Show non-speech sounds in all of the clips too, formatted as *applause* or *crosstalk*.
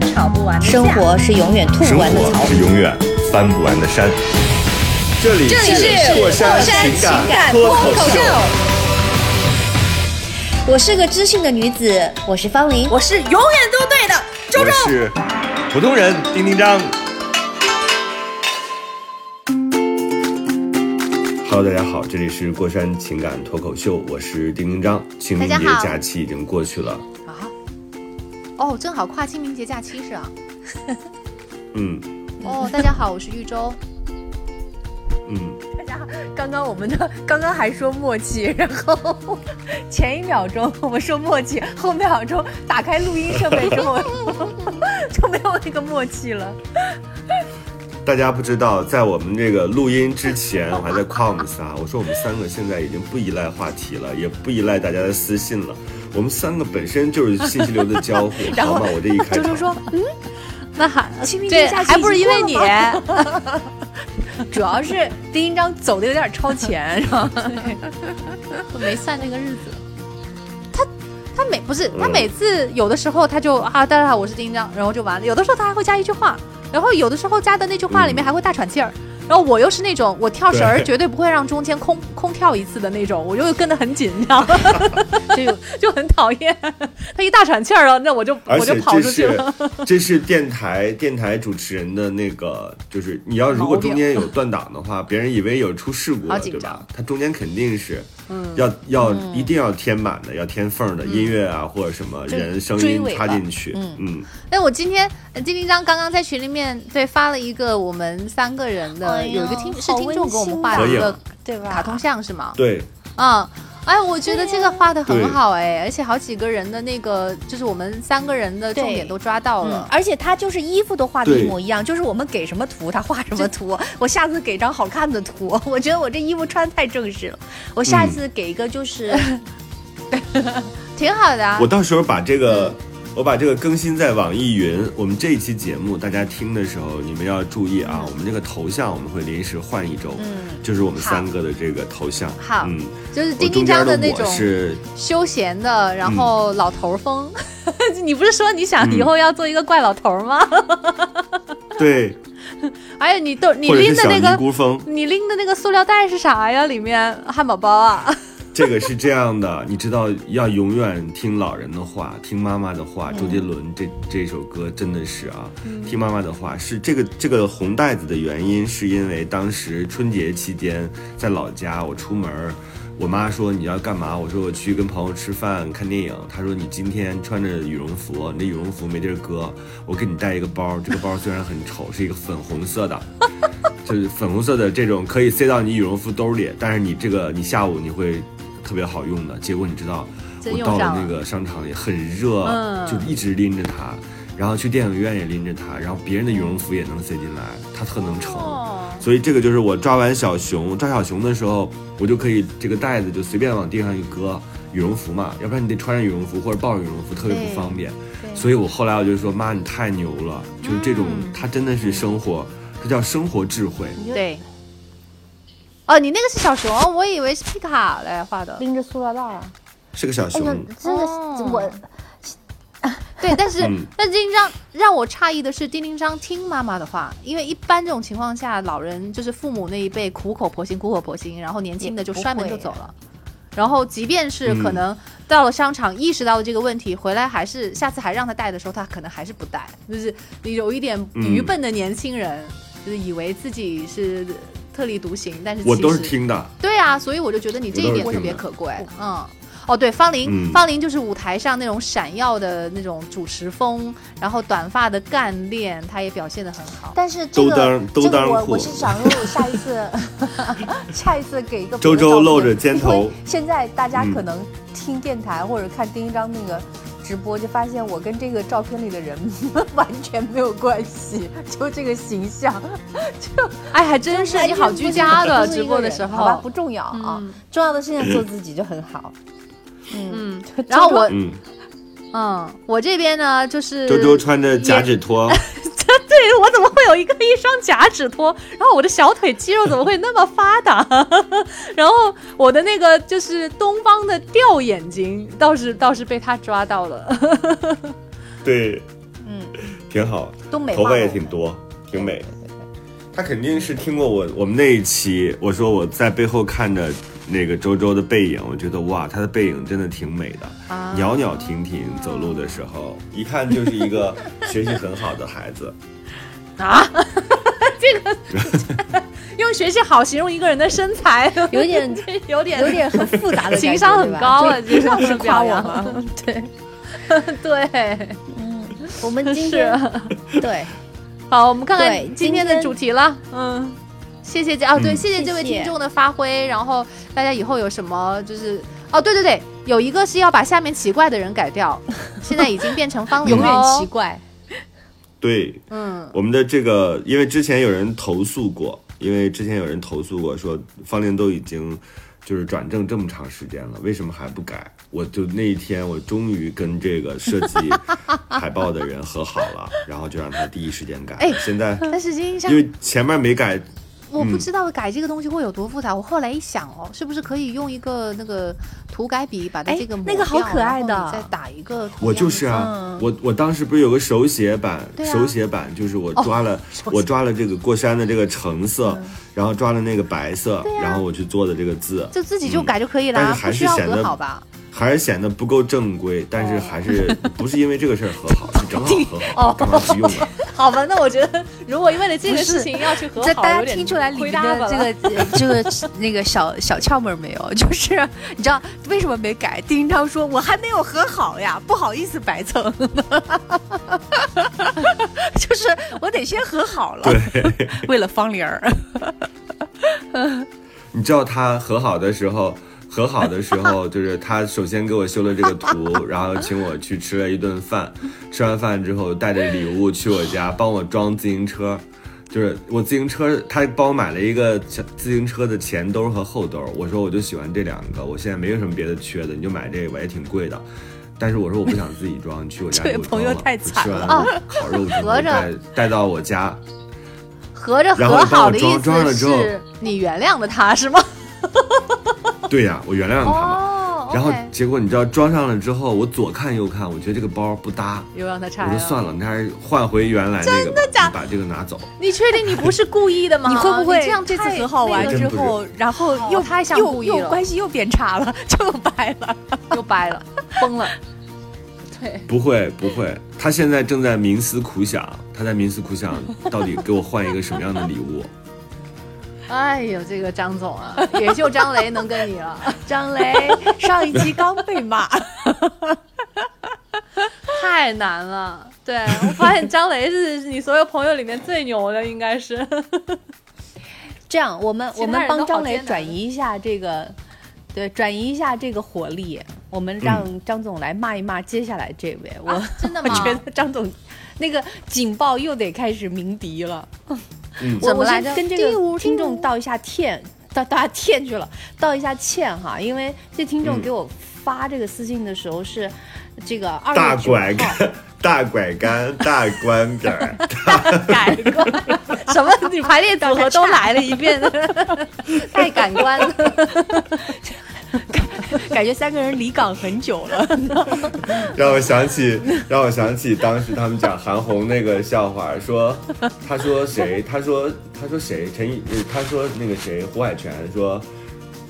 吵不完的架生活是永远吐生不完的草。是永远翻不完的山。这里这里是过山情情感脱脱口秀，我是个知性的女子，我是方玲。我是永远都对的，周我周。是普通人丁丁张。Hello，大家好，这里是过山情感脱口秀，我是丁丁张。清明节假期已经过去了，啊，哦，正好跨清明节假期是啊。嗯哦，大家好，我是玉州。嗯，大家好刚刚我们的刚刚还说默契，然后前一秒钟我们说默契，后秒钟打开录音设备之后 *laughs* 就没有那个默契了。大家不知道，在我们这个录音之前，我还在夸我们仨，我说我们三个现在已经不依赖话题了，也不依赖大家的私信了，我们三个本身就是信息流的交互，*laughs* 然后？我这一开场，周周说那还清明，节假期还不是因为你 *laughs* 主要是丁一章走的有点超前，是吧？我没算那个日子。他他每不是他每次有的时候他就啊，大家好，我是丁章，然后就完了。有的时候他还会加一句话，然后有的时候加的那句话里面还会大喘气儿。然后我又是那种我跳绳儿绝对不会让中间空空跳一次的那种，我就跟得很紧，你知道吗？就就很讨厌。他一大喘气儿啊，那我就我就跑出去了。这是电台电台主持人的那个，就是你要如果中间有断档的话，别人以为有出事故了，对吧张？他中间肯定是，要要一定要填满的，要填缝的音乐啊或者什么人声音插进去，嗯。嗯，哎，我今天呃丁丁章刚刚在群里面对发了一个我们三个人的，哎有一个听是听众给我们画的一个对。吧？卡通像是吗？对，嗯，哎，我觉得这个画的很好哎，而且好几个人的那个，就是我们三个人的重点都抓到嗯了，。而且他就是衣服都画的一模一样，就是我们给什么图他画什么图。*laughs* 我下次给张好看的图，*laughs* 我觉得我这衣服穿太正式了。我下次给一个就是、*laughs* 挺好的啊我。到时候把这个。我把这个更新在网易云。我们这一期节目，大家听的时候，你们要注意啊，我们这个头像我们会临时换一周，嗯，就是我们三个的这个头像。好嗯，就是丁丁章的那种是休闲的，然后老头儿风。*laughs* 你不是说你想嗯以后要做一个怪老头儿吗？*laughs* 对，还有你都你拎的那个。你拎的那个塑料袋是啥呀？里面汉堡包啊？这个是这样的，你知道要永远听老人的话，听妈妈的话。周杰伦这这首歌真的是啊，听妈妈的话是这个这个红袋子的原因，是因为当时春节期间在老家，我出门儿，我妈说你要干嘛？我说我去跟朋友吃饭看电影。她说你今天穿着羽绒服，你这羽绒服没地儿搁，我给你带一个包，这个包虽然很丑，是一个粉红色的。*laughs* 就是粉红色的这种可以塞到你羽绒服兜里，但是你这个你下午你会特别好用的。结果你知道，我到了了那个商场里很热，嗯就一直拎着它，然后去电影院也拎着它，然后别人的羽绒服也能塞进来，它特能盛。哦，所以这个就是我抓完小熊，抓小熊的时候，我就可以这个袋子就随便往地上一搁，羽绒服嘛，要不然你得穿着羽绒服或者抱着羽绒服，特别不方便。所以我后来我就说，妈，你太牛了，就是这种，嗯它真的是生活，它叫生活智慧。对。哦，你那个是小熊，我以为是皮卡嘞画的。拎着塑料袋儿。是个小熊，哎呦，这个、哦我 *laughs* 对，但是、嗯但丁丁章让我诧异的是，丁丁张听妈妈的话，因为一般这种情况下，老人就是父母那一辈苦口婆心，苦口婆心，然后年轻的就摔门就走了。然后，即便是可能到了商场意识到了这个问题，回来还是下次还让他带的时候，他可能还是不带，就是有一点愚笨的年轻人，就是以为自己是特立独行，但是我都是其实听的。对啊，所以我就觉得你这一点特别可贵。嗯，哦，对，方玲，嗯方玲就是舞台上那种闪耀的那种主持风，然后短发的干练，她也表现的很好。但是这个这个我我是想，如果我下一次 *laughs* 下一次给一个周周露着肩头现在大家嗯可能听电台或者看丁一章那个直播，就发现我跟这个照片里的人 *laughs* 完全没有关系，就这个形象，*laughs* 就哎，还真是你好居家的直播的时候。好吧，不，重要啊，嗯。重要的事情做自己就很好。嗯，然后我，嗯，嗯，我这边呢就是周周穿着假趾拖，*laughs* *laughs* 对我怎么会有一个 *laughs* 一双假趾托？然后我的小腿肌肉怎么会那么发达？*laughs* 然后我的那个就是东方的吊眼睛，倒是倒是被他抓到了。对，嗯，挺好，都美头发也挺多，挺美。他肯定是听过我我们那一期，我说我在背后看着那个周周的背影，我觉得哇，他的背影真的挺美的，啊。袅袅婷婷，走路的时候一看就是一个学习很好的孩子。啊，*laughs* 这个用学习好形容一个人的身材，有点 *laughs* 有点。有点很复杂的，情商很高了情商是夸我扬吗？*laughs* 对，对。我们今是天对。好，我们看看今天的主题了。嗯，谢谢这哦，对，嗯谢谢这位听众的发挥。然后大家以后有什么就是哦，对对对，有一个是要把下面奇怪的人改掉，*laughs* 现在已经变成方永远玲了奇。怪，对，嗯，我们的这个，因为之前有人投诉过，因为之前有人投诉过说方玲都已经就是转正这么长时间了，为什么还不改？我就那一天，我终于跟这个设计 *laughs* 海报的人和好了，然后就让他第一时间改。哎现在但是金像因为前面没改，我不知道改这个东西会有多复杂。我后来一想哦，是不是可以用一个那个涂改笔把它哎这个抹那个好可爱的然后你再打一个我就是啊，嗯我我当时不是有个手写版，手写版就是我抓了、我抓了这个过山的这个橙色，然后抓了那个白色，啊然后我去做的这个字，就自己就改就可以了，但是还不需要是显得和好吧？还是显得不够正规，但是还是不是因为这个事儿和好，是正好和哦好，干嘛不用啊？好吧，那我觉得如果为了这个事情要去和好，这大家有点听出来里面亏大发了的这个呃这个那个小小窍门没有？*laughs* 就是你知道为什么没改？丁超说：“我还没有和好呀，不好意思白蹭。*laughs* ”就是我得先和好了，对，*laughs* 为了方玲儿。你知道他和好的时候。和好的时候，就是他首先给我修了这个图，然后请我去吃了一顿饭。吃完饭之后，带着礼物去我家帮我装自行车。就是我自行车，他帮我买了一个小自行车的前兜和后兜。我说我就喜欢这两个，我现在没有什么别的缺的，你就买这个吧，也挺贵的。但是我说我不想自己装，你去我家 *laughs* 这位给我装了朋友太惨吃完了烤肉之后合着带带到我家，合着和好的意思是你原谅了他是吗？对呀、我原谅他嘛。哦，然后结果你知道装上了之后，我左看右看，我觉得这个包不搭，又让他拆。我说算了，你还是换回原来那个吧，假的把这个拿走。你确定你不是故意的吗？你会不会这样这次太和好完那个之后，然后又哦太像又故意了又关系又变差了，就掰了？*laughs* 又掰了，崩了？对，不会不会，他现在正在冥思苦想，他在冥思苦想到底给我换一个什么样的礼物。哎呦，这个张总啊，*laughs* 也就张雷能跟你了，*laughs* 张雷上一期刚被骂，*laughs* 太难了。对我发现张雷是你所有朋友里面最牛的，应该是。这样我们我们帮张雷转移一下这个，对，转移一下这个火力，我们让张总来骂一骂接下来这位。我、真的我？觉得张总那个警报又得开始鸣笛了。嗯，我我怎么来跟这个听众道一下歉，道道下歉去了，道一下歉哈，因为这听众嗯。给我发这个私信的时候是这个二 *laughs* 大拐，*laughs* 杆、大拐杆、大关杆。大，改观什么？你排列组合都来了一遍，*laughs* 太感官了。*laughs* 感觉三个人离岗很久了。*laughs* 让我想起，让我想起当时他们讲韩红那个笑话，说他说谁，他说他说谁，陈毅，呃他说那个谁，胡海泉说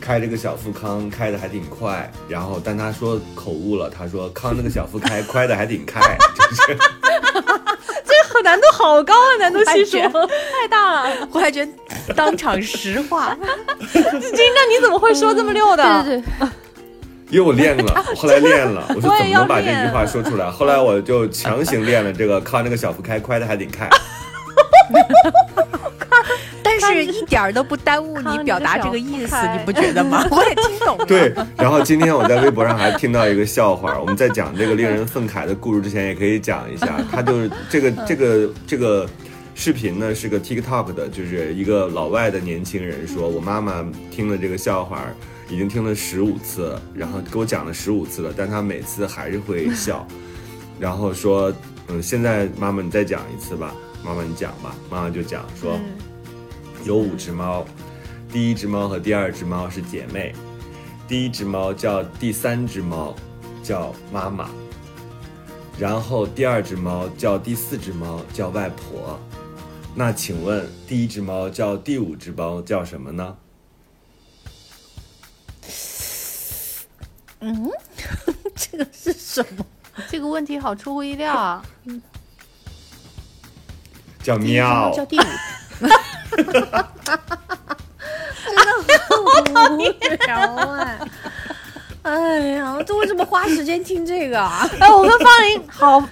开这个小富康开的还挺快，然后但他说口误了，他说康那个小富开快的还挺开，就是 *laughs* 难度好高啊，难度系数太大了。胡海泉当场石化，金那你怎么会说这么溜的？对对对，因为我练了，*laughs* 我后来练了，*laughs* 我说怎么能把这句话说出来？后来我就强行练了这个 *laughs* 靠那个小腹开快的还挺开，但是是一点儿都不耽误你表达这个意思，你不觉得吗？我也听懂了。对，然后今天我在微博上还听到一个笑话，我们在讲这个令人愤慨的故事之前，也可以讲一下。他就是这个这个这个视频呢，是个 TikTok 的，就是一个老外的年轻人说，我妈妈听了这个笑话，已经听了十五次了，然后给我讲了十五次了，但他每次还是会 *laughs* 笑，然后说，嗯，现在妈妈你再讲一次吧，妈妈你讲吧，妈妈就讲说，有五只猫，第一只猫和第二只猫是姐妹。第一只猫叫第三只猫，叫妈妈。然后第二只猫叫第四只猫，叫外婆。那请问第一只猫叫第五只猫叫什么呢？*laughs* 这个是什么？这个问题好出乎意料啊！叫喵。叫第五，无聊哎！*laughs* 哎呀，这为什么花时间听这个啊？哎，我跟方林好，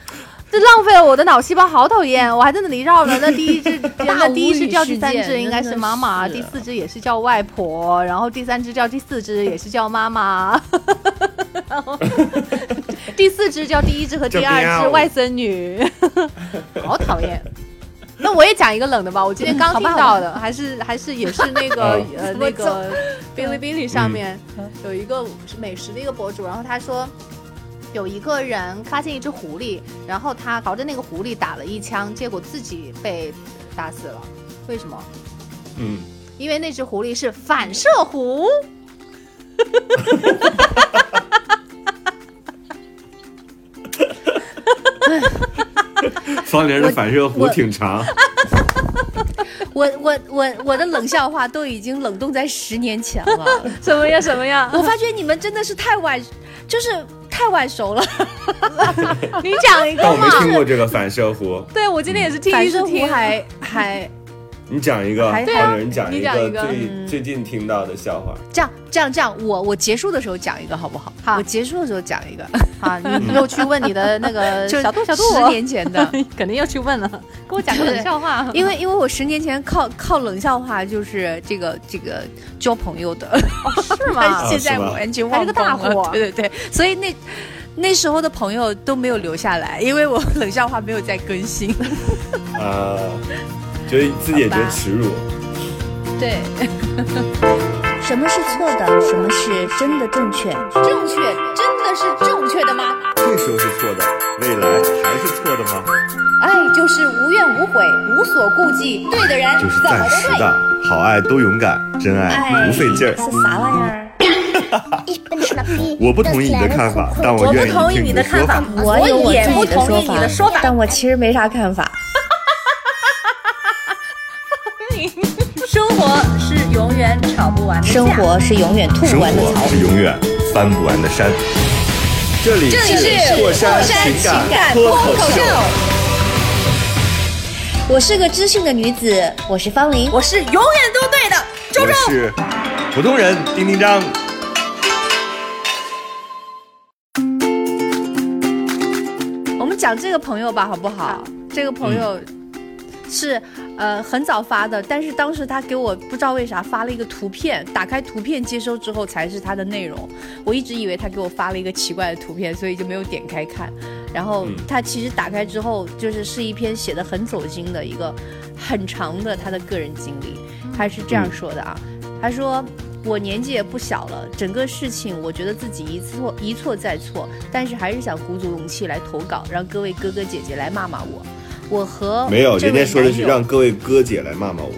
这浪费了我的脑细胞，好讨厌！我还在那里绕呢。那 *laughs* 第一只，那第一只叫第三只应该是妈妈，第四只也是叫外婆，然后第三只叫第四只也是叫妈妈，*laughs* 然后第四只叫第一只和第二只外孙女，*laughs* 好讨厌。那我也讲一个冷的吧，我今天刚听到的，还是还是也是那个哦呃那个哔哩哔哩上面有一个美食的一个博主，然后他说。有一个人发现一只狐狸，然后他朝着那个狐狸打了一枪，结果自己被打死了。为什么？嗯，因为那只狐狸是反射弧。方玲的反射弧我挺长。我我我我的冷笑话都已经冷冻在十年前了。*laughs* 什么呀？什么呀？我发觉你们真的是太晚，就是太晚熟了。*laughs* 你讲一个但我没嘛？听过这个反射弧，对，我今天也是听反射一次听。弧还还你讲一个，还对啊方玲讲一你讲一个最嗯最近听到的笑话。这样这样这样，我我结束的时候讲一个好不好？好我结束的时候讲一个，好，*laughs* 你又去问你的那个 *laughs* 就小度小度，十年前的。*laughs* 肯定要去问了，给我讲个冷笑话。因为因为我十年前靠靠冷笑话就是这个这个交朋友的，是吗？啊现在是吗完全还是个忘了大火对对对，所以那那时候的朋友都没有留下来，因为我冷笑话没有再更新。啊，觉得自己也觉得耻辱。对，*laughs* 什么是错的？什么是真的正确？正确，真的是正确的吗？这时候是错的，未来还是错的吗？爱就是无怨无悔，无所顾忌，对的人就是。暂时的，好爱都勇敢，真爱不费劲儿。是啥玩意儿？*laughs* 我不同意你的看法，但我愿意同意听你的看法的说法。我有我自己也不同意你的说法但我其实没啥看法。永远吵不完的架生活是永远吐不完的草。是永远翻不完的山。这里是过山情感脱口秀，我是个知性的女子，我是方玲。我是永远都对的。周周，我是普通人丁丁张。我们讲这个朋友吧，好不好？这个朋友是、呃很早发的，但是当时他给我不知道为啥发了一个图片，打开图片接收之后才是他的内容。我一直以为他给我发了一个奇怪的图片，所以就没有点开看。然后嗯他其实打开之后，就是是一篇写的很走心的一个很长的他的个人经历。他是这样说的啊，他说。我年纪也不小了，整个事情我觉得自己一错一错再错，但是还是想鼓足勇气来投稿，让各位哥哥姐姐来骂骂我。我和没有，人家说的是让各位哥姐来骂骂我，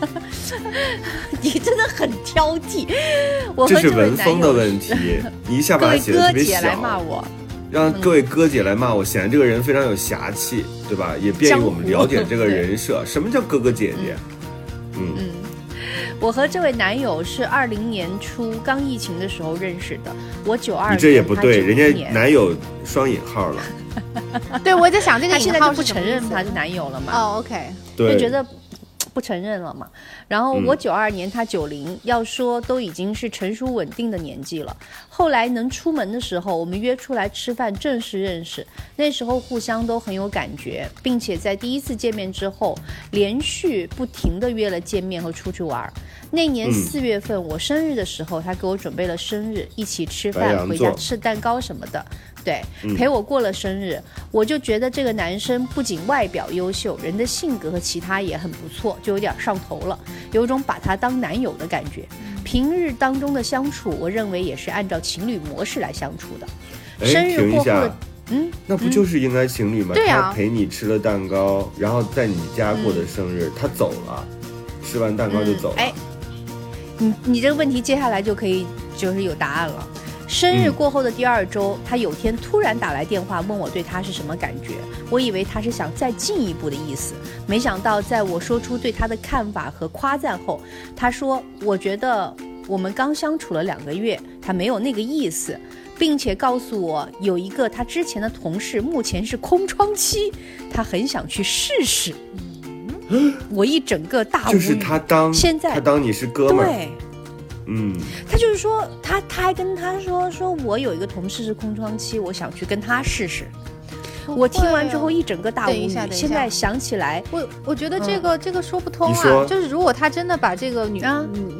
*laughs* 你真的很挑剔。我这是文风的问题。你 *laughs* 一下把它写的特别哥姐来骂，我，让各位哥姐来骂我，显得这个人非常有侠气，对吧？也便于我们了解这个人设。什么叫哥哥姐姐？嗯，我和这位男友是二零年初刚疫情的时候认识的，我九二，你这也不对，人家男友双引号了，*laughs* 对我在想这个他现在就不承认他是男友了嘛，哦，OK，就觉得不承认了嘛。然后我九二年，他九零，要说都已经是成熟稳定的年纪了。后来能出门的时候，我们约出来吃饭，正式认识。那时候互相都很有感觉，并且在第一次见面之后，连续不停的约了见面和出去玩。那年四月份我生日的时候，他给我准备了生日，一起吃饭，回家吃蛋糕什么的。对，陪我过了生日，我就觉得这个男生不仅外表优秀，人的性格和其他也很不错，就有点上头了，有种把他当男友的感觉。平日当中的相处，我认为也是按照情侣模式来相处的。生日过后的，嗯，那不就是应该情侣吗？对他陪你吃了蛋糕，然后在你家过的生日，他走了，吃完蛋糕就走了。哎，你你这个问题接下来就可以就是有答案了。生日过后的第二周，他有天突然打来电话问我对他是什么感觉。我以为他是想再进一步的意思，没想到在我说出对他的看法和夸赞后，他说：“我觉得我们刚相处了两个月，他没有那个意思，并且告诉我有一个他之前的同事目前是空窗期，他很想去试试。”我一整个大。就是他当现在他当你是哥们儿。对。嗯，他就是说，他他还跟他说，说我有一个同事是空窗期，我想去跟他试试。我听完之后一整个大无语。现在想起来，我我觉得这个这个说不通啊。就是如果他真的把这个女，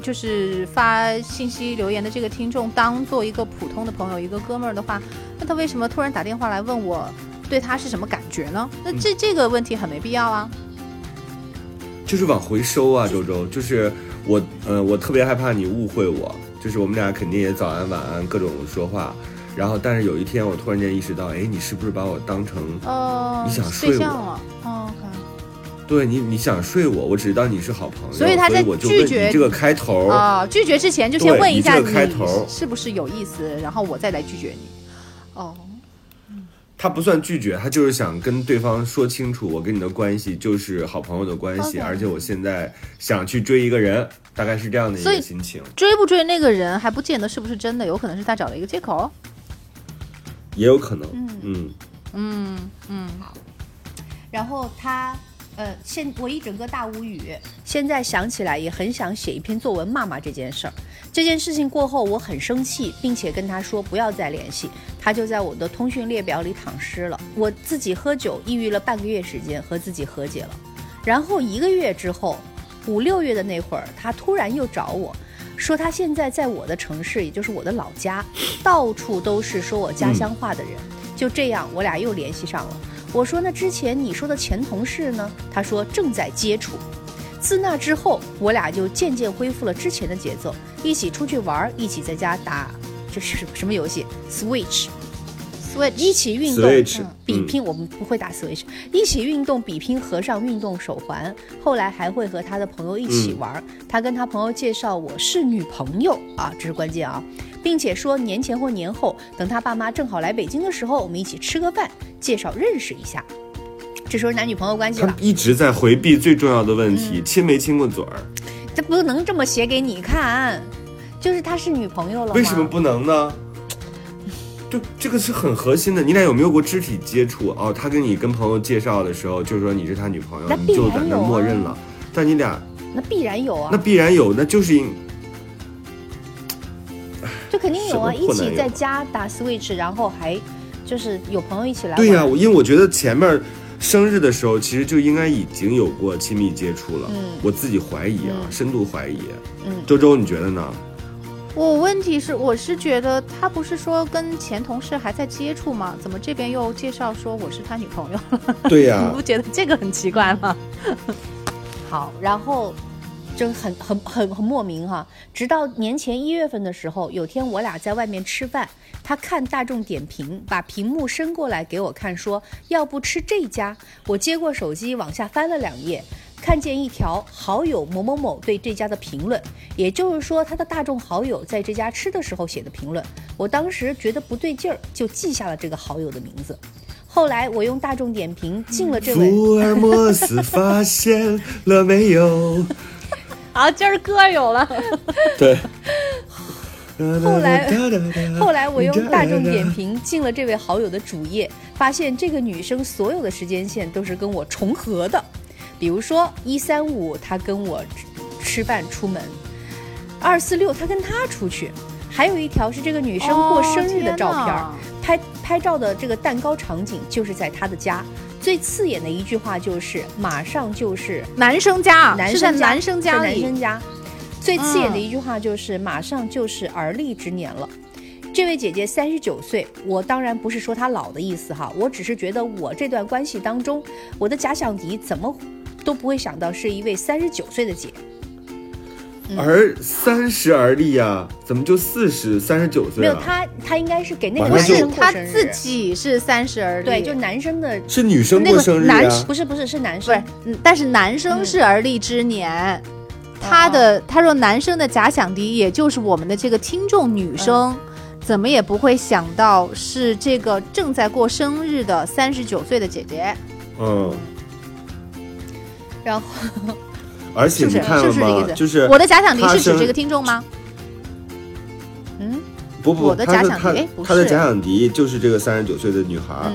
就是发信息留言的这个听众当做一个普通的朋友，一个哥们儿的话，那他为什么突然打电话来问我对他是什么感觉呢？那这这个问题很没必要啊。就是往回收啊，周周，就是。我呃，我特别害怕你误会我，就是我们俩肯定也早安晚安各种说话，然后但是有一天我突然间意识到，哎，你是不是把我当成哦你想睡我了？哦，对你你想睡我，我只知道你是好朋友，所以他在拒绝这个开头啊，拒绝之前就先问一下你开头是不是有意思，然后我再来拒绝你。哦。他不算拒绝，他就是想跟对方说清楚，我跟你的关系就是好朋友的关系，而且我现在想去追一个人，大概是这样的一个心情。追不追那个人还不见得是不是真的，有可能是他找了一个借口，也有可能。嗯嗯嗯嗯。好，然后他。呃，现我一整个大无语，现在想起来也很想写一篇作文骂骂这件事儿。这件事情过后，我很生气，并且跟他说不要再联系，他就在我的通讯列表里躺尸了。我自己喝酒，抑郁了半个月时间，和自己和解了。然后一个月之后，五六月的那会儿，他突然又找我说，他现在在我的城市，也就是我的老家，到处都是说我家乡话的人。就这样，我俩又联系上了。我说那之前你说的前同事呢？他说正在接触。自那之后，我俩就渐渐恢复了之前的节奏，一起出去玩，一起在家打，这是什么游戏？Switch，Switch，一起运动，比拼。我们不会打 Switch，一起运动，比拼合上运动手环。后来还会和他的朋友一起玩。他跟他朋友介绍我是女朋友啊，这是关键啊。并且说年前或年后，等他爸妈正好来北京的时候，我们一起吃个饭，介绍认识一下。这时候男女朋友关系了。他一直在回避最重要的问题：亲没亲过嘴儿？这不能这么写给你看，就是他是女朋友了。为什么不能呢？就这个是很核心的。你俩有没有过肢体接触？哦，他跟你跟朋友介绍的时候，就是说你是他女朋友，你就在那默认了。但你俩那必然有啊，那必然有，那就是因。就肯定有啊，一起在家打 Switch，然后还就是有朋友一起来。对呀，因为我觉得前面生日的时候，其实就应该已经有过亲密接触了。嗯，我自己怀疑啊，深度怀疑。嗯，周周你觉得呢？我问题是，我是觉得他不是说跟前同事还在接触吗？怎么这边又介绍说我是他女朋友？对呀，*laughs* 你不觉得这个很奇怪吗？*laughs* 好，然后。就很很很很莫名哈，直到年前一月份的时候，有天我俩在外面吃饭，他看大众点评，把屏幕伸过来给我看，说要不吃这家。我接过手机往下翻了两页，看见一条好友某某某对这家的评论，也就是说他的大众好友在这家吃的时候写的评论。我当时觉得不对劲儿，就记下了这个好友的名字。后来我用大众点评进了这位。福尔摩斯发现了没有？好，今儿歌有了。对。*laughs* 后来，后来我用大众点评进了这位好友的主页，发现这个女生所有的时间线都是跟我重合的。比如说一三五她跟我吃吃饭出门，二四六她跟他出去，还有一条是这个女生过生日的照片。哦拍拍照的这个蛋糕场景就是在她的家。最刺眼的一句话就是马上就是男生家啊，男生家男生家男生家。最刺眼的嗯一句话就是马上就是而立之年了。这位姐姐三十九岁，我当然不是说她老的意思哈，我只是觉得我这段关系当中，我的假想敌怎么都不会想到是一位三十九岁的姐。而三十而立呀，怎么就四十三十九岁没有，岁了？她她应该是给那个男生不是他自己是三十而立，对，就男生的是女生那个过生日男呀？不是不是是男生不是但是男生是而立之年。他的他说男生的假想敌，也就是我们的这个听众女生，怎么也不会想到是这个正在过生日的三十九岁的姐姐，嗯，然后而且？你看了吗？就是我的假想敌是指这个听众吗？嗯？不不，我的假想敌？哎不他的假想敌就是这个三十九岁的女孩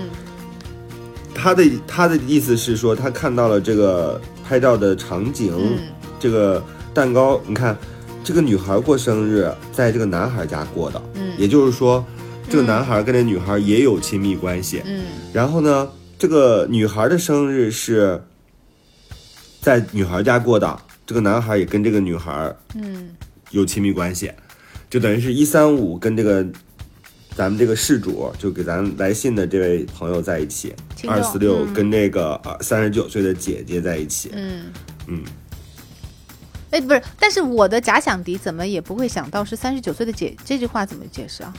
他的他的意思是说，他看到了这个拍照的场景，嗯。这个蛋糕，你看，这个女孩过生日在这个男孩家过的，嗯。也就是说，这个男孩跟这女孩也有亲密关系。嗯。然后呢，这个女孩的生日是在女孩家过的，这个男孩也跟这个女孩嗯有亲密关系，就等于是一三五跟这个咱们这个事主，就给咱来信的这位朋友在一起，二四六嗯跟那个呃三十九岁的姐姐在一起，嗯，嗯，哎，不是，但是我的假想敌怎么也不会想到是三十九岁的姐，这句话怎么解释啊？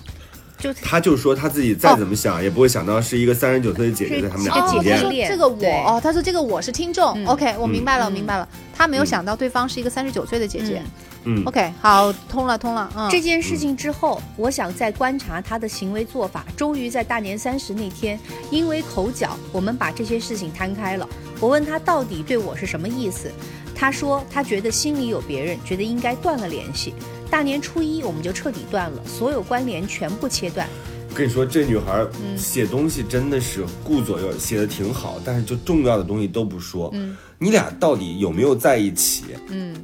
就他就说他自己再怎么想、也不会想到是一个三十九岁的姐姐是在他们这个俩之间这个我哦，他说这个我是听众、嗯。O k 我明白了，嗯我明白了。他没有想到对方是一个三十九岁的姐姐。嗯。OK，好，通了，通了。嗯，这件事情之后，我想再观察他的行为做法。终于在大年三十那天，因为口角，我们把这些事情摊开了。我问他到底对我是什么意思，他说他觉得心里有别人，觉得应该断了联系。大年初一我们就彻底断了，所有关联全部切断。我跟你说，这女孩写东西真的是顾左右，写的挺好，但是就重要的东西都不说。嗯。你俩到底有没有在一起？嗯，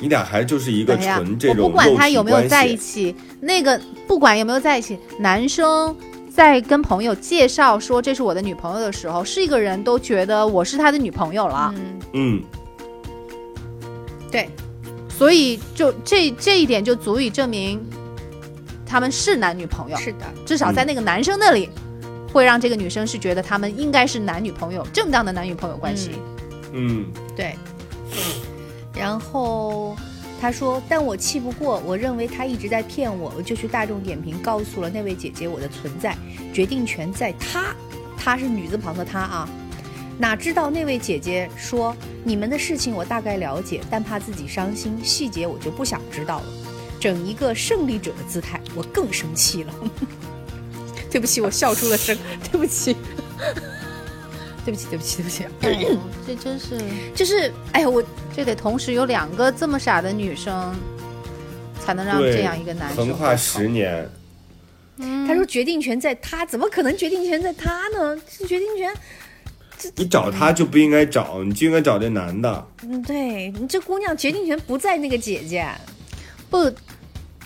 你俩还就是一个纯这种我不管他有没有在一起，那个不管有没有在一起，男生在跟朋友介绍说这是我的女朋友的时候，是一个人都觉得我是他的女朋友了，嗯，嗯，对，所以就这这一点就足以证明他们是男女朋友，是的，至少在那个男生那里。会让这个女生是觉得他们应该是男女朋友，正当的男女朋友关系。嗯，对。然后他说：“但我气不过，我认为他一直在骗我，我就去大众点评告诉了那位姐姐我的存在，决定权在她，她是女字旁的她啊。哪知道那位姐姐说你们的事情我大概了解，但怕自己伤心，细节我就不想知道了。整一个胜利者的姿态，我更生气了。*laughs* 对不起，我笑出了声，*laughs* *laughs* 对不起，对不起，对不起，对不起。哦这真是，就是，哎呀，我这得同时有两个这么傻的女生，才能让，这样一个男生横跨十年，他说决定权在他，怎么可能决定权在他呢？是决定权，你找他就不应该找，你就应该找这男的。嗯，对你这姑娘决定权不在那个姐姐，不，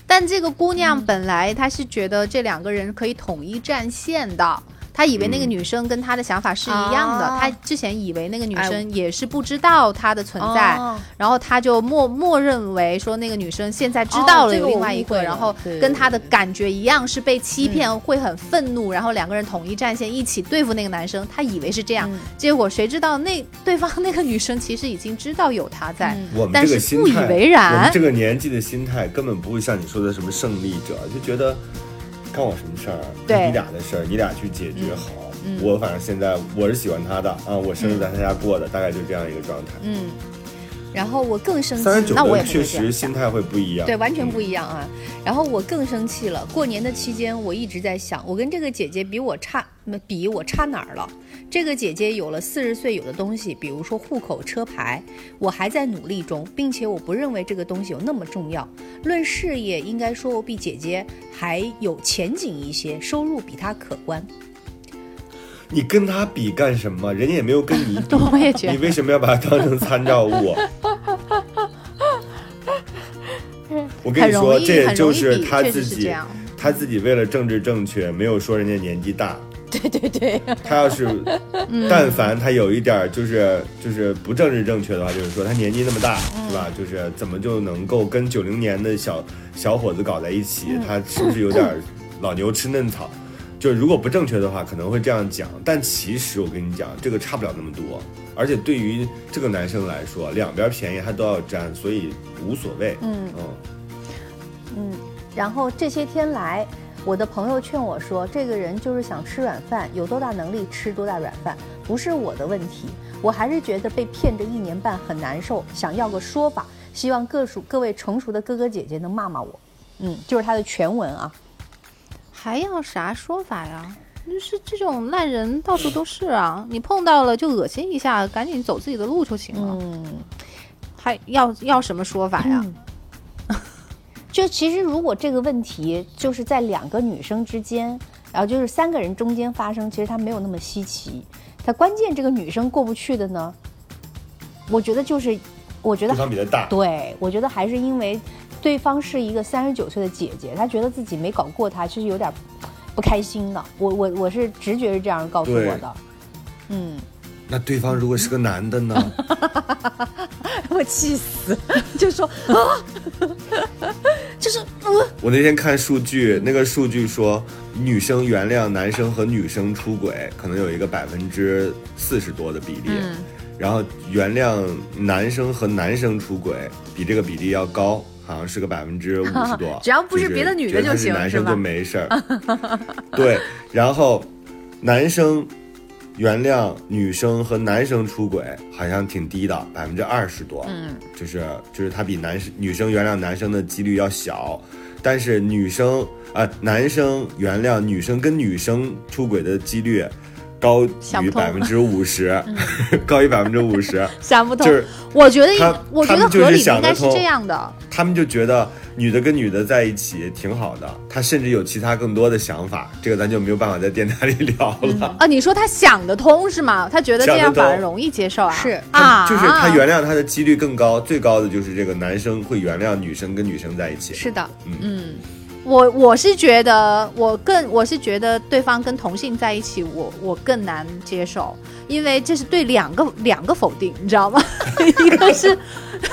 但这个姑娘嗯本来她是觉得这两个人可以统一战线的。她以为那个女生跟他的想法是一样的，哦。她之前以为那个女哎。生也是不知道他的存在，哦。然后他就默默认为说那个女生现在知道了有另外一个，然后跟他的感觉一样是被欺骗，会很愤怒，然后两个人统一战线一起对付那个男生，他以为是这样，嗯。结果谁知道那对方那个女生其实已经知道有他在，嗯。我们但这个心是不以，为然。我们这个年纪的心态根本不会像你说的什么胜利者，就觉得干我什么事儿？对你俩的事儿，你俩去解决好。嗯我反正现在我是喜欢他的啊，我生日在他家过的，大概就这样一个状态。嗯，然后我更生气，三十九那我也确实心态会不一样，对，完全不一一样啊。然后我更生气了。过年的期间，我一直在想，我跟这个姐姐比我差，没比我差哪儿了？这个姐姐有了四十岁有的东西，比如说户口、车牌，我还在努力中，并且我不认为这个东西有那么重要。论事业，应该说我比姐姐还有前景一些，收入比她可观。你跟他比干什么？人家也没有跟你比，*laughs* 我也觉得你为什么要把他当成参照物？我跟你说，这也就是他自己他自己为了政治正确，没有说人家年纪大。*laughs* 对对对，*laughs* 他要是，但凡他有一点儿就是就是不政治正确的话，就是说他年纪那么大，是吧？就是怎么就能够跟九零年的小小伙子搞在一起？他是不是有点 *laughs* 老牛吃嫩草？就如果不正确的话，可能会这样讲。但其实我跟你讲，这个差不了那么多。而且对于这个男生来说，两边便宜他都要占，所以无所谓。嗯嗯嗯，然后这些天来，我的朋友劝我说，这个人就是想吃软饭，有多大能力吃多大软饭，不是我的问题。我还是觉得被骗这一年半很难受，想要个说法，希望各属各位成熟的哥哥姐姐能骂骂我。嗯，就是他的全文啊。还要啥说法呀？就是这种烂人到处都是啊，你碰到了就恶心一下，赶紧走自己的路就行了。嗯，还要要什么说法呀？就其实如果这个问题就是在两个女生之间，然后就是三个人中间发生，其实它没有那么稀奇。它关键这个女生过不去的呢，我觉得就是，我觉得对方比他大，对，我觉得还是因为对方是一个三十九岁的姐姐，她觉得自己没搞过她，其实有点不开心的。我我我是直觉是这样告诉我的。嗯，那对方如果是个男的呢？*laughs* 我气死，*laughs* 就说啊，*laughs* 就是我，我那天看数据，那个数据说，女生原谅男生和女生出轨，可能有一个百分之四十多的比例，嗯。然后原谅男生和男生出轨比这个比例要高，好像是个百分之五十多。只要不是别的女的就是行是吧男生就没事儿。对，然后男生原谅女生和男生出轨好像挺低的，百分之二十多。嗯，就是就是他比男生女生原谅男生的几率要小，但是女生啊、呃男生原谅女生跟女生出轨的几率高于百分之五十，*laughs* 高于百分之五十。想不通。就是我觉得他，我觉得合理应该是这样的。他们就觉得女的跟女的在一起挺好的，他甚至有其他更多的想法，这个咱就没有办法在电台里聊了。啊，你说他想得通是吗？他觉得这样反而容易接受啊？是啊，就是他原谅他的几率更高，最高的就是这个男生会原谅女生跟女生在一起。是的，嗯我我是觉得，我更我是觉得对方跟同性在一起，我我更难接受，因为这是对两个两个否定，你知道吗？*laughs* 一个是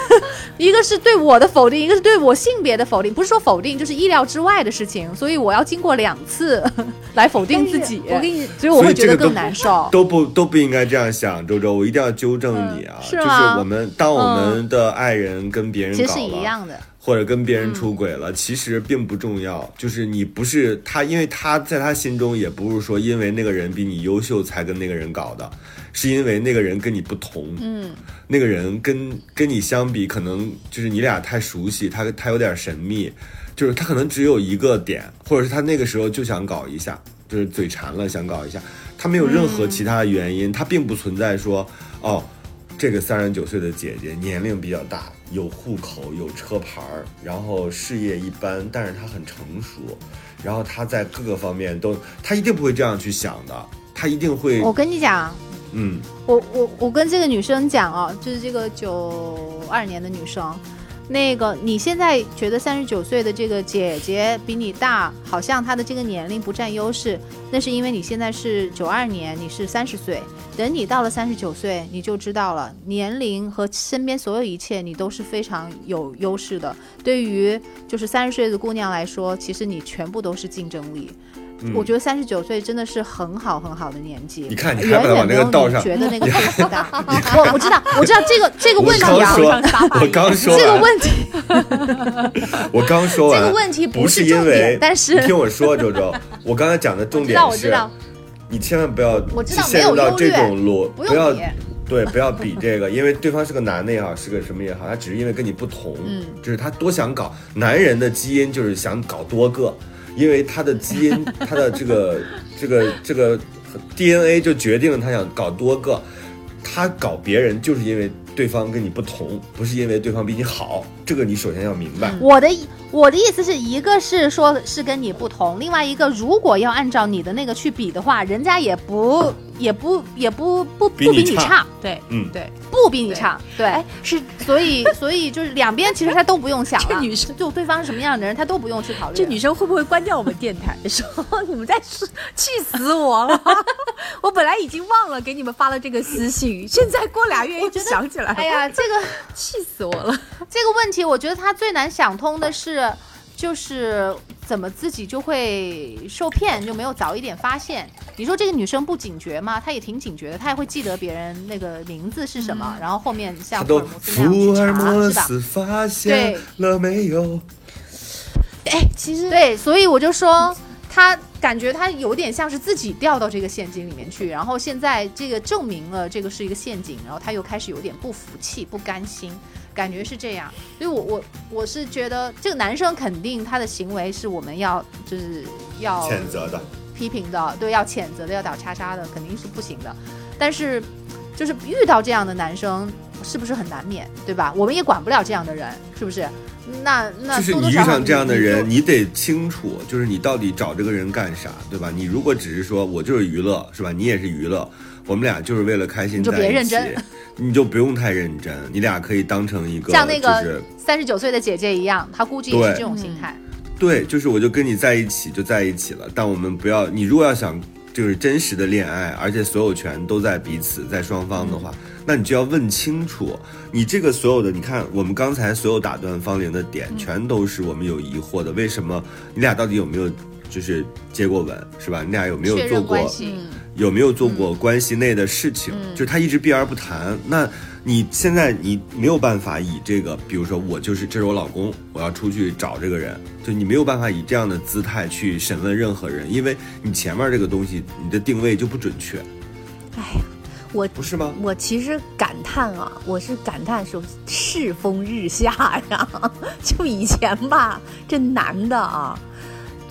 *laughs* 一个是对我的否定，一个是对我性别的否定，不是说否定，就是意料之外的事情，所以我要经过两次 *laughs* 来否定自己。我跟你所以我会觉得更难受。都不都不应该这样想，周周，我一定要纠正你啊！就是就是吗我们当我们的爱人跟别人其实，是一样的，或者跟别人出轨了，其实并不重要。就是你不是他，因为他在他心中也不是说因为那个人比你优秀才跟那个人搞的，是因为那个人跟你不同。嗯，那个人跟跟你相比，可能就是你俩太熟悉，他他有点神秘，就是他可能只有一个点，或者是他那个时候就想搞一下，就是嘴馋了想搞一下，他没有任何其他的原因，他并不存在说哦，这个三十九岁的姐姐年龄比较大，有户口有车牌儿，然后事业一般，但是他很成熟，然后他在各个方面都，他一定不会这样去想的，他一定会我跟你讲，嗯。我我我跟这个女生讲哦，就是这个九二年的女生，那个你现在觉得三十九岁的这个姐姐比你大，好像她的这个年龄不占优势，那是因为你现在是九二年，你是三十岁，等你到了三十九岁，你就知道了，年龄和身边所有一切你都是非常有优势的。对于就是三十岁的姑娘来说，其实你全部都是竞争力。嗯我觉得三十九岁真的是很好很好的年纪。你看你还没有你那个道上觉得那个岁数大。*laughs* 我 *laughs* 我知道，我知道这个这个问题啊，刚说，我刚说，这个问题 *laughs* 我刚说完，这个问题不是因为，，但是你听我说，周周，我刚才讲的重点是你千万不要陷入到这种逻，不要对，不要比这个，因为对方是个男的也好，是个什么也好，他只是因为跟你不同，嗯就是他多想搞，男人的基因就是想搞多个，因为他的基因，*laughs* 他的这个这个这个 DNA 就决定了他想搞多个。他搞别人，就是因为对方跟你不同，不是因为对方比你好，这个你首先要明白。我的意我的意思是一个是说是跟你不同，另外一个如果要按照你的那个去比的话，人家也不也不也不不不比你差你差，对，嗯对，不比你差，对，哎，是所以 *laughs* 所以就是两边其实他都不用想了，这女生就对方是什么样的人，他都不用去考虑。这女生会不会关掉我们电台？说你们在说，气死我了！*laughs* 我本来已经忘了给你们发了这个私信，现在过俩月又想起来，哎，呀，这个 *laughs* 气死我了！这个问题，我觉得他最难想通的是，就是怎么自己就会受骗，就没有早一点发现。你说这个女生不警觉吗？她也挺警觉的，她也会记得别人那个名字是什么，然后后面像福尔摩斯那样福尔去查，是吧？摩斯发现了没有？哎，其实对，所以我就说，他感觉他有点像是自己掉到这个陷阱里面去，然后现在这个证明了这个是一个陷阱，然后他又开始有点不服气、不甘心，感觉是这样。所以我我我是觉得这个男生肯定他的行为是我们要就是要谴责的，批评的，对，要谴责的，要打叉叉的，肯定是不行的。但是，就是遇到这样的男生，是不是很难免，对吧？我们也管不了这样的人，是不是？那那就是你遇上这样的人，你你得清楚，就是你到底找这个人干啥，对吧？你如果只是说我就是娱乐，是吧？你也是娱乐，我们俩就是为了开心你就在一起别认真，*laughs* 你就不用太认真，你俩可以当成一个像那个就是三十九岁的姐姐一样，她估计也是这种心态。对，就是我就跟你在一起就在一起了，但我们不要，你如果要想就是真实的恋爱，而且所有权都在彼此，在双方的话，那你就要问清楚，你这个所有的，你看我们刚才所有打断方玲的点，全都是我们有疑惑的，为什么你俩到底有没有就是接过吻，是吧？你俩有没有做过认关系，有没有做过关系内的事情？就是他一直避而不谈。那你现在你没有办法以这个，比如说我就是这是我老公，我要出去找这个人，就你没有办法以这样的姿态去审问任何人，因为你前面这个东西你的定位就不准确，哎呀，我不是吗？我其实感叹啊，我是感叹说世风日下呀。就以前吧，这男的啊，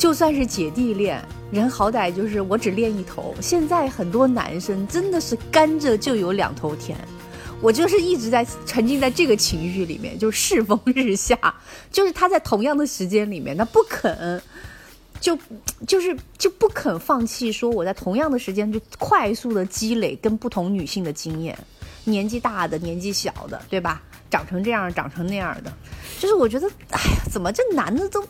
就算是姐弟恋，人好歹就是我只恋一头。现在很多男生真的是甘蔗就有两头甜。我就是一直在沉浸在这个情绪里面，就是世风日下，就是他在同样的时间里面，他不肯，就就是就不肯放弃，说我在同样的时间就快速的积累跟不同女性的经验，年纪大的、年纪小的，对吧？长成这样、长成那样的，就是我觉得，哎呀，怎么这男的都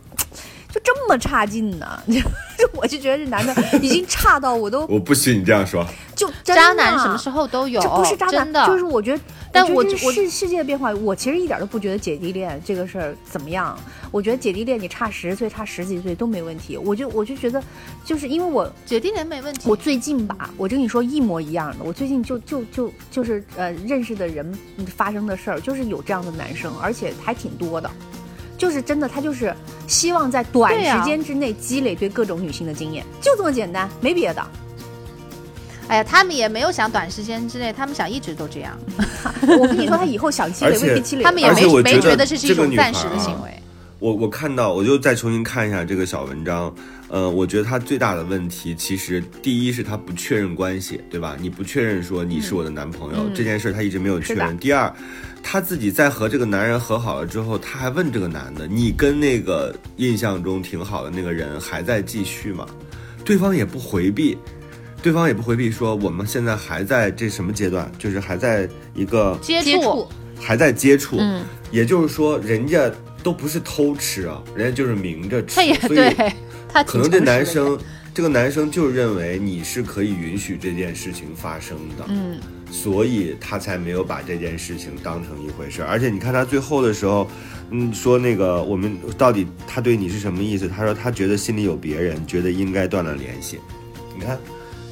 就这么差劲呢？*laughs* 就我就觉得这男的 *laughs* 已经差到我都我不许你这样说。就真的渣男什么时候都有，这不是渣男，的。就是我觉得，但我我世世界的变化，我其实一点都不觉得姐弟恋这个事儿怎么样。我觉得姐弟恋你差十岁、差十几岁都没问题。我就我就觉得，就是因为我姐弟恋没问题。我最近吧，我就跟你说一模一样的。我最近就就就就是呃认识的人发生的事儿，就是有这样的男生，而且还挺多的。就是真的，他就是希望在短时间之内积累对各种女性的经验，就这么简单，没别的。哎呀，他们也没有想短时间之内，他们想一直都这样，*laughs* 我跟你说，他以后想积累未必积累，他们也没没觉得觉得这是一这种暂时的行为。我我看到，我就再重新看一下这个小文章。呃，我觉得他最大的问题，其实第一是他不确认关系，对吧？你不确认说你是我的男朋友、这件事，他一直没有确认。第二，他自己在和这个男人和好了之后，他还问这个男的：“你跟那个印象中挺好的那个人还在继续吗？”对方也不回避，对方也不回避说我们现在还在这什么阶段，就是还在一个接接触，还在接触，嗯，也就是说，人家都不是偷吃啊，人家就是明着吃，*laughs* 所以可能这男生，这个男生就认为你是可以允许这件事情发生的，嗯，所以他才没有把这件事情当成一回事儿。而且你看他最后的时候，嗯，说那个我们到底他对你是什么意思？他说他觉得心里有别人，觉得应该断了联系。你看，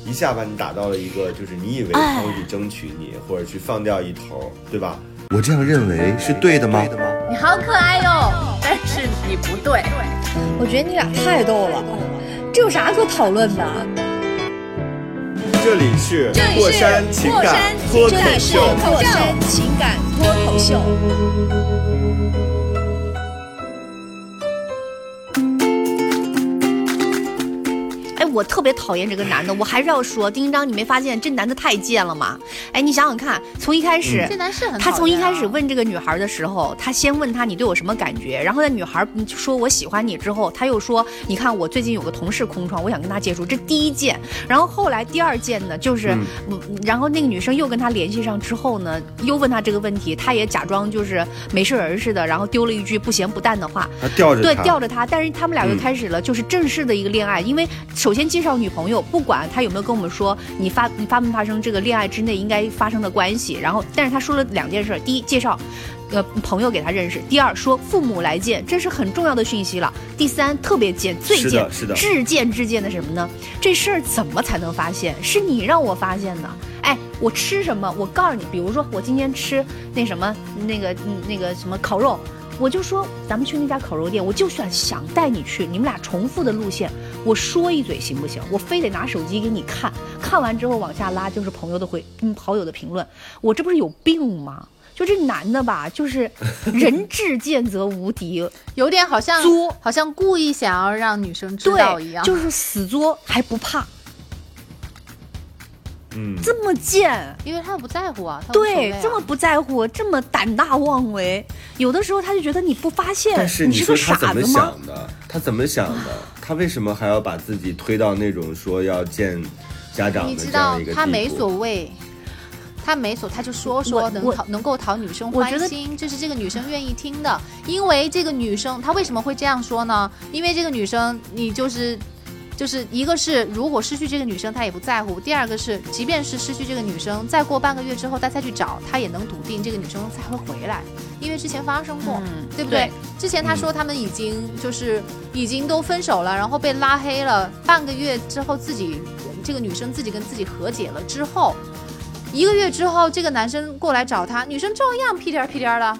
一下把你打到了一个，就是你以为他会去争取你，或者去放掉一头，对吧？我这样认为是对的吗？你好可爱哟，但是你不对。我觉得你俩太逗了，这有啥可讨论的？这里是过山情感脱口这里是秀。我特别讨厌这个男的，我还是要说，丁丁章，你没发现这男的太贱了吗？哎，你想想看，从一开始，这男是很他从一开始问这个女孩的时候，他先问她你对我什么感觉，然后那女孩嗯说我喜欢你之后，他又说你看我最近有个同事空窗，我想跟他接触，这第一件。然后后来第二件呢，就是，嗯然后那个女生又跟他联系上之后呢，又问他这个问题，他也假装就是没事人似的，然后丢了一句不咸不淡的话，他吊着对，吊着他，但是他们俩就嗯开始了就是正式的一个恋爱，因为首先介绍女朋友，不管他有没有跟我们说你发你发没发生这个恋爱之内应该发生的关系，然后但是他说了两件事，第一介绍。呃，朋友给他认识。第二，说父母来见，这是很重要的讯息了。第三，特别贱，最是的贱，是的至贱至贱的什么呢？这事儿怎么才能发现？是你让我发现的。哎，我吃什么？我告诉你，比如说我今天吃那什么，那个嗯那个什么烤肉，我就说咱们去那家烤肉店，我就算想带你去，你们俩重复的路线，我说一嘴行不行？我非得拿手机给你看，看完之后往下拉就是朋友的回，嗯，好友的评论，我这不是有病吗？就这男的吧，就是人 *laughs* 至贱则无敌，有点好像作好像故意想要让女生知道一对，样。就是死作还不怕，嗯，这么贱，因为他不在乎啊，对这么不在乎，这么胆大妄为，有的时候他就觉得你不发现，但是你是说他怎么个傻子吗？想的？他怎么想的？*laughs* 他为什么还要把自己推到那种说要见家长你知的这样道一个地步？他没所谓。他没所，他就说说能讨能够讨女生欢心，这是这个女生愿意听的。因为这个女生，她为什么会这样说呢？因为这个女生，你就是，就是一个是如果失去这个女生，他也不在乎；第二个是，即便是失去这个女生，再过半个月之后，他再去找，他也能笃定这个女生才会回来，因为之前发生过。嗯，对不对？对之前他说他们已经就是已经都分手了，然后被拉黑了，半个月之后自己这个女生自己跟自己和解了之后，一个月之后这个男生过来找她，女生照样屁颠儿屁颠儿的，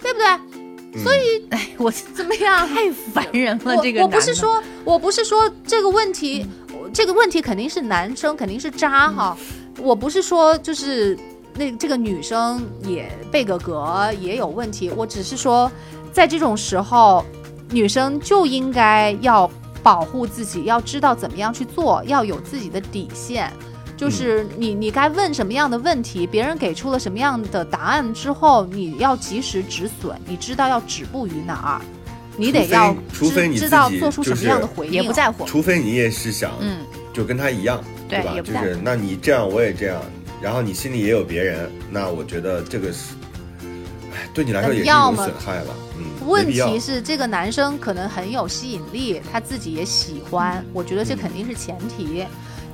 对不对？所以哎，我怎么样？太烦人了，这个我不是说，我不是说这个问题，我这个问题肯定是男生肯定是渣哈，我不是说就是那这个女生也贝格格也有问题，我只是说在这种时候，女生就应该要保护自己，要知道怎么样去做，要有自己的底线。就是你，你该问什么样的问题，别人给出了什么样的答案之后，你要及时止损，你知道要止步于哪儿，你得要除非你自知知道己做出什么样的回应，也不在乎，除非你也是想，嗯，就跟他一样，吧？对吧就是那你这样我也这样，然后你心里也有别人，那我觉得这个是，哎，对你来说也是一种要么损害了。嗯，问题是这个男生可能很有吸引力，他自己也喜欢，我觉得这嗯肯定是前提。对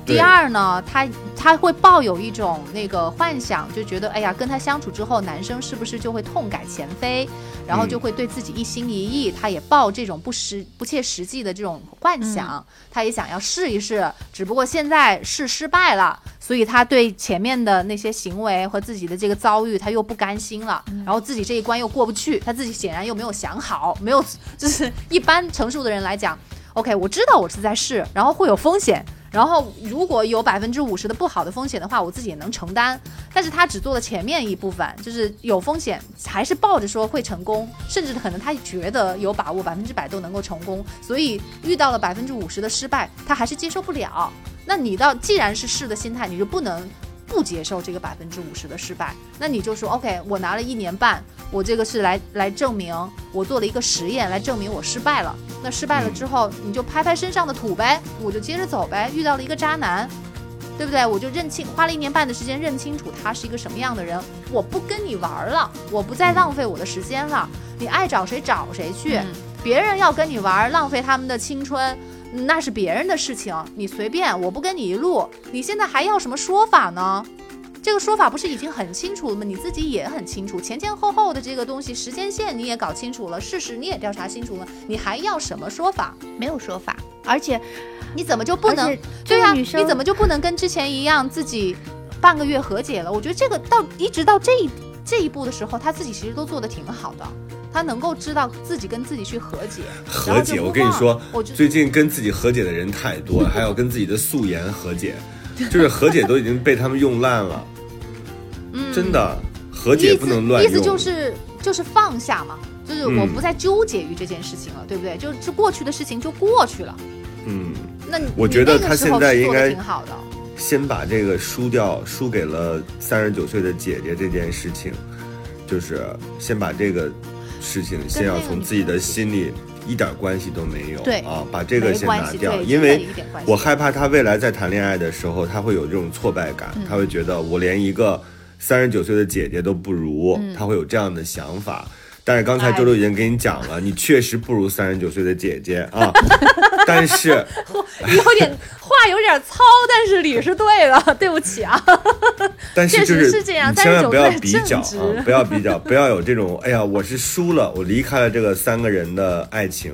第二呢，他他会抱有一种那个幻想，就觉得哎呀，跟他相处之后，男生是不是就会痛改前非，然后就会对自己一心一意。他也抱这种不实不切实际的这种幻想，他也想要试一试，只不过现在试失败了，所以他对前面的那些行为和自己的这个遭遇，他又不甘心了，然后自己这一关又过不去，他自己显然又没有想好，没有 *laughs* 就是一般成熟的人来讲，OK，我知道我是在试，然后会有风险。然后，如果有百分之五十的不好的风险的话，我自己也能承担。但是他只做了前面一部分，就是有风险，还是抱着说会成功，甚至可能他觉得有把握百分之百都能够成功，所以遇到了百分之五十的失败，他还是接受不了。那你到既然是试的心态，你就不能不接受这个百分之五十的失败，那你就说 OK，我拿了一年半，我这个是来来证明我做了一个实验，来证明我失败了。那失败了之后，你就拍拍身上的土呗，我就接着走呗。遇到了一个渣男，对不对？我就认清，花了一年半的时间认清楚他是一个什么样的人，我不跟你玩了，我不再浪费我的时间了。你爱找谁找谁去，嗯别人要跟你玩，浪费他们的青春。那是别人的事情，你随便，我不跟你一路。你现在还要什么说法呢？这个说法不是已经很清楚了吗？你自己也很清楚，前前后后的这个东西，时间线你也搞清楚了，事实你也调查清楚了，你还要什么说法？没有说法，而且你怎么就不能？对呀、你怎么就不能跟之前一样，自己半个月和解了？我觉得这个到一直到这一这一步的时候，他自己其实都做得挺好的，他能够知道自己跟自己去和解。和解，我跟你说我，最近跟自己和解的人太多了，*laughs* 还要跟自己的素颜和解，就是和解都已经被他们用烂了，嗯真的，和解不能乱意思就是就是放下嘛，就是我嗯不再纠结于这件事情了，对不对？就是过去的事情就过去了。嗯，那你我觉得他现在应该挺好的。先把这个输掉，输给了三十九岁的姐姐这件事情，就是先把这个事情先要从自己的心里一点关系都没有，对啊，把这个先拿掉，因为我害怕他未来在谈恋爱的时候，他会有这种挫败感，嗯他会觉得我连一个三十九岁的姐姐都不如，嗯他会有这样的想法。但是刚才周周已经给你讲了，你确实不如三十九岁的姐姐啊，*laughs* 但是有点话有点糙，但是理是对的，对不起啊。但是就是是这样你千万不要比较啊，不要比较，不要有这种哎呀，我是输了，我离开了这个三个人的爱情，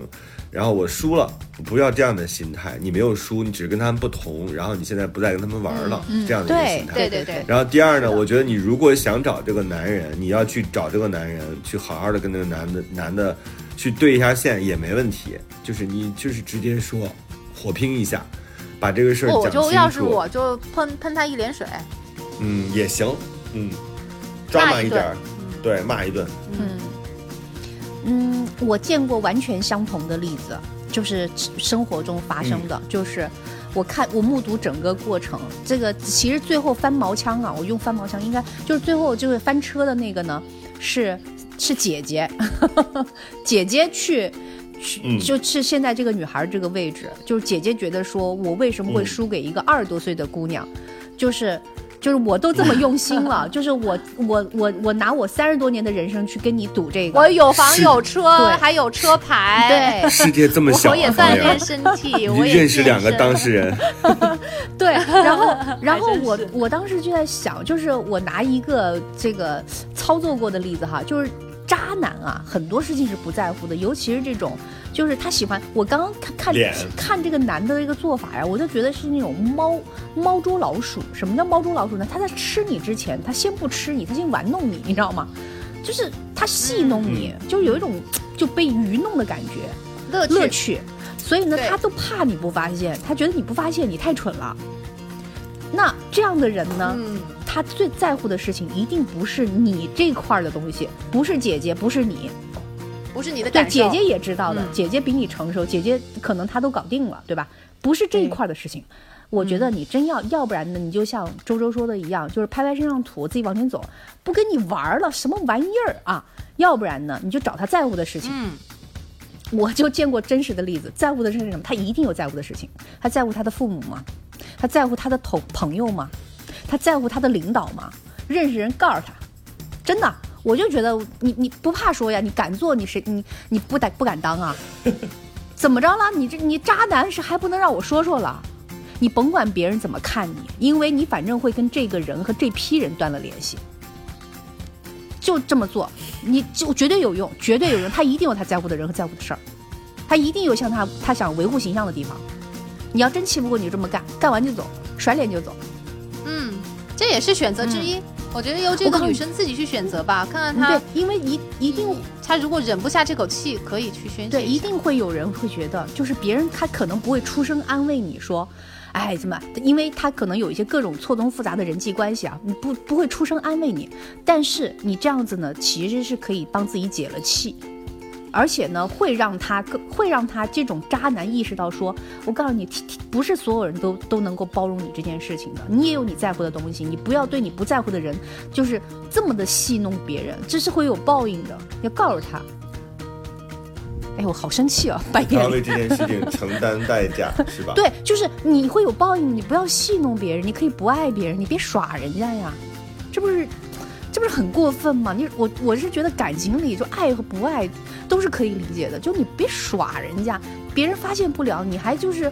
然后我输了，不要这样的心态。你没有输，你只是跟他们不同，然后你现在不再跟他们玩了，这样的一个心态。对对对，然后第二呢，我觉得你如果想找这个男人，你要去找这个男人，去好好的跟那个男的男的去对一下线也没问题，就是你就是直接说火拼一下，把这个事儿，我讲清楚。就要是我就喷喷他一脸水。嗯，也行，嗯，抓骂一顿马一点儿，对，骂一顿，嗯嗯，我见过完全相同的例子，就是生活中发生的，就是我看我目睹整个过程，这个其实最后翻毛枪啊，我用翻毛枪应该就是最后就是翻车的那个呢，是是姐姐，*laughs* 姐姐去。去嗯就是现在这个女孩这个位置，就是姐姐觉得说，我为什么会嗯输给一个二十多岁的姑娘，就是就是我都这么用心了，*laughs* 就是我我我我拿我三十多年的人生去跟你赌这个，我有房有车，对。还有车牌。对。世界这么小、啊，我也锻炼身体，我也认识两个当事人，*laughs* 对，然后 *laughs* 然后我我当时就在想，就是我拿一个这个操作过的例子哈，就是渣男啊，很多事情是不在乎的，尤其是这种，就是他喜欢我刚刚看看看这个男的一个做法呀，我就觉得是那种猫猫捉老鼠。什么叫猫捉老鼠呢？他在吃你之前，他先不吃你，他先玩弄你，你知道吗？就是他戏弄你，就有一种 *tsk* 就被愚弄的感觉。乐趣乐趣，所以呢，他都怕你不发现，他觉得你不发现你太蠢了。那这样的人呢，嗯，他最在乎的事情一定不是你这块儿的东西，不是姐姐，不是你，不是你的对，感受。姐姐也知道的，嗯姐姐比你成熟，姐姐可能她都搞定了，对吧？不是这一块儿的事情。我觉得你真要，要不然呢，你就像周周说的一样，就是拍拍身上土，自己往前走，不跟你玩儿了，什么玩意儿啊？要不然呢，你就找他在乎的事情。嗯，我就见过真实的例子，在乎的是什么？他一定有在乎的事情。他在乎他的父母吗？他在乎他的同朋友吗？他在乎他的领导吗？认识人告诉他，真的，我就觉得你你不怕说呀？你敢做，你谁你你不敢不敢当啊？*laughs* 怎么着了？你这你渣男是还不能让我说说了？你甭管别人怎么看你，因为你反正会跟这个人和这批人断了联系。就这么做，你就绝对有用，绝对有用。他一定有他在乎的人和在乎的事儿，他一定有像他他想维护形象的地方。你要真气不过，你就这么干，干完就走，甩脸就走。嗯，这也是选择之一。我觉得由这个女生自己去选择吧，看看她对，因为一一定她如果忍不下这口气，可以去宣泄对，一定会有人会觉得，就是别人他可能不会出声安慰你说，哎，怎么？因为他可能有一些各种错综复杂的人际关系啊，你不不会出声安慰你，但是你这样子呢，其实是可以帮自己解了气。而且呢，会让他更会让他这种渣男意识到说，我告诉你，不是所有人都都能够包容你这件事情的，你也有你在乎的东西，你不要对你不在乎的人，就是这么的戏弄别人，这是会有报应的，要告诉他。哎，我好生气啊！半夜里。他要为这件事情承担代价，是吧？，对，就是你会有报应，你不要戏弄别人，你可以不爱别人，你别耍人家呀，这不是，这不是很过分吗？你我我是觉得感情里就爱和不爱都是可以理解的，就你别耍人家，别人发现不了，你还就是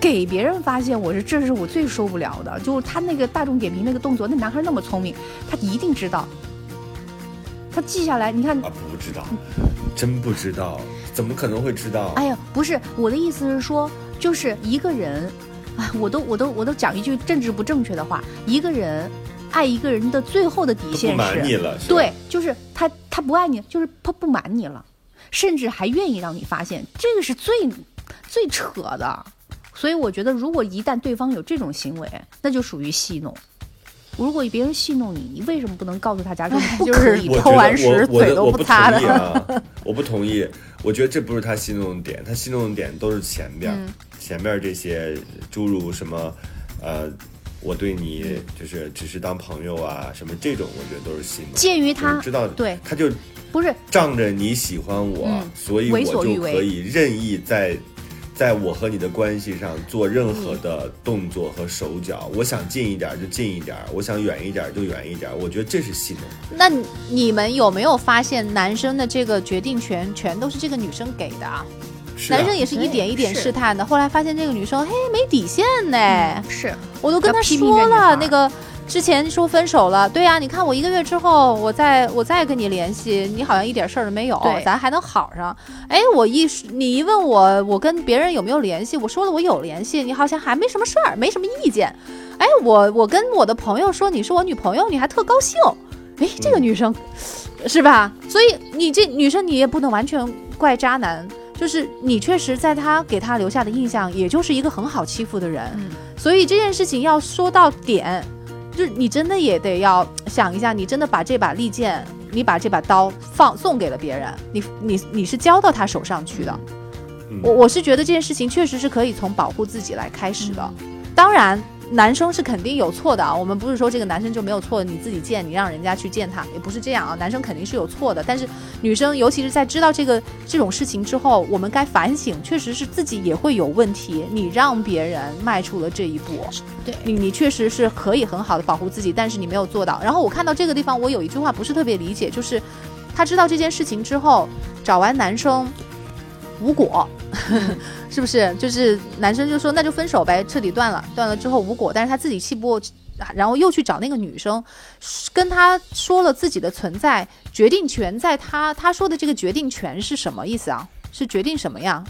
给别人发现，我是这是我最受不了的，就是他那个大众点评那个动作，那男孩那么聪明，他一定知道，他记下来，你看啊，不知道，真不知道，怎么可能会知道？哎呀，不是我的意思是说，就是一个人，哎，我都我都我都讲一句政治不正确的话，一个人爱一个人的最后的底线瞒你是，了，对，就是他他不爱你，就是他不瞒你了，甚至还愿意让你发现，这个是最最扯的。所以我觉得，如果一旦对方有这种行为，那就属于戏弄。如果别人戏弄你，你为什么不能告诉他家说你不就是可以我偷完觉得屎嘴都我我我不不擦的同意啊，我不同意。我觉得这不是他戏弄的点，他戏弄的点都是前边儿，嗯前边儿这些诸如什么，呃，我对你就是只是当朋友啊，什么这种，我觉得都是戏弄。鉴于他就是知道，对他就不是仗着你喜欢我，嗯所以我就可以任意在。在我和你的关系上做任何的动作和手脚，我想近一点就近一点，我想远一点就远一点。我觉得这是戏弄。那你你们有没有发现，男生的这个决定权全都是这个女生给的啊？男生也是一点一点试探的，后来发现这个女生嘿没底线呢，是我都跟他说了，那个之前说分手了，对呀、你看我一个月之后，我再我再跟你联系，你好像一点事儿都没有对，咱还能好上。哎，我一你一问我，我跟别人有没有联系，我说了我有联系，你好像还没什么事儿，没什么意见。哎，我我跟我的朋友说你是我女朋友，你还特高兴。哎，这个女生、是吧？所以你这女生你也不能完全怪渣男。就是你确实在他给他留下的印象，也就是一个很好欺负的人，嗯所以这件事情要说到点，就是你真的也得要想一下，你真的把这把利剑，你把这把刀放送给了别人，你你你是交到他手上去的。嗯我我是觉得这件事情确实是可以从保护自己来开始的，当然。男生是肯定有错的啊，我们不是说这个男生就没有错，你自己贱，你让人家去见他，也不是这样啊。男生肯定是有错的，但是女生尤其是在知道这个这种事情之后，我们该反省，确实是自己也会有问题。你让别人迈出了这一步，对你你确实是可以很好的保护自己，但是你没有做到。然后我看到这个地方，我有一句话不是特别理解，就是他知道这件事情之后，找完男生无果，*laughs* 是不是？就是男生就说那就分手呗，彻底断了，断了之后无果，但是他自己气不过。然后又去找那个女生，跟他说了自己的存在，决定权在他。他说的这个决定权是什么意思啊？是决定什么呀？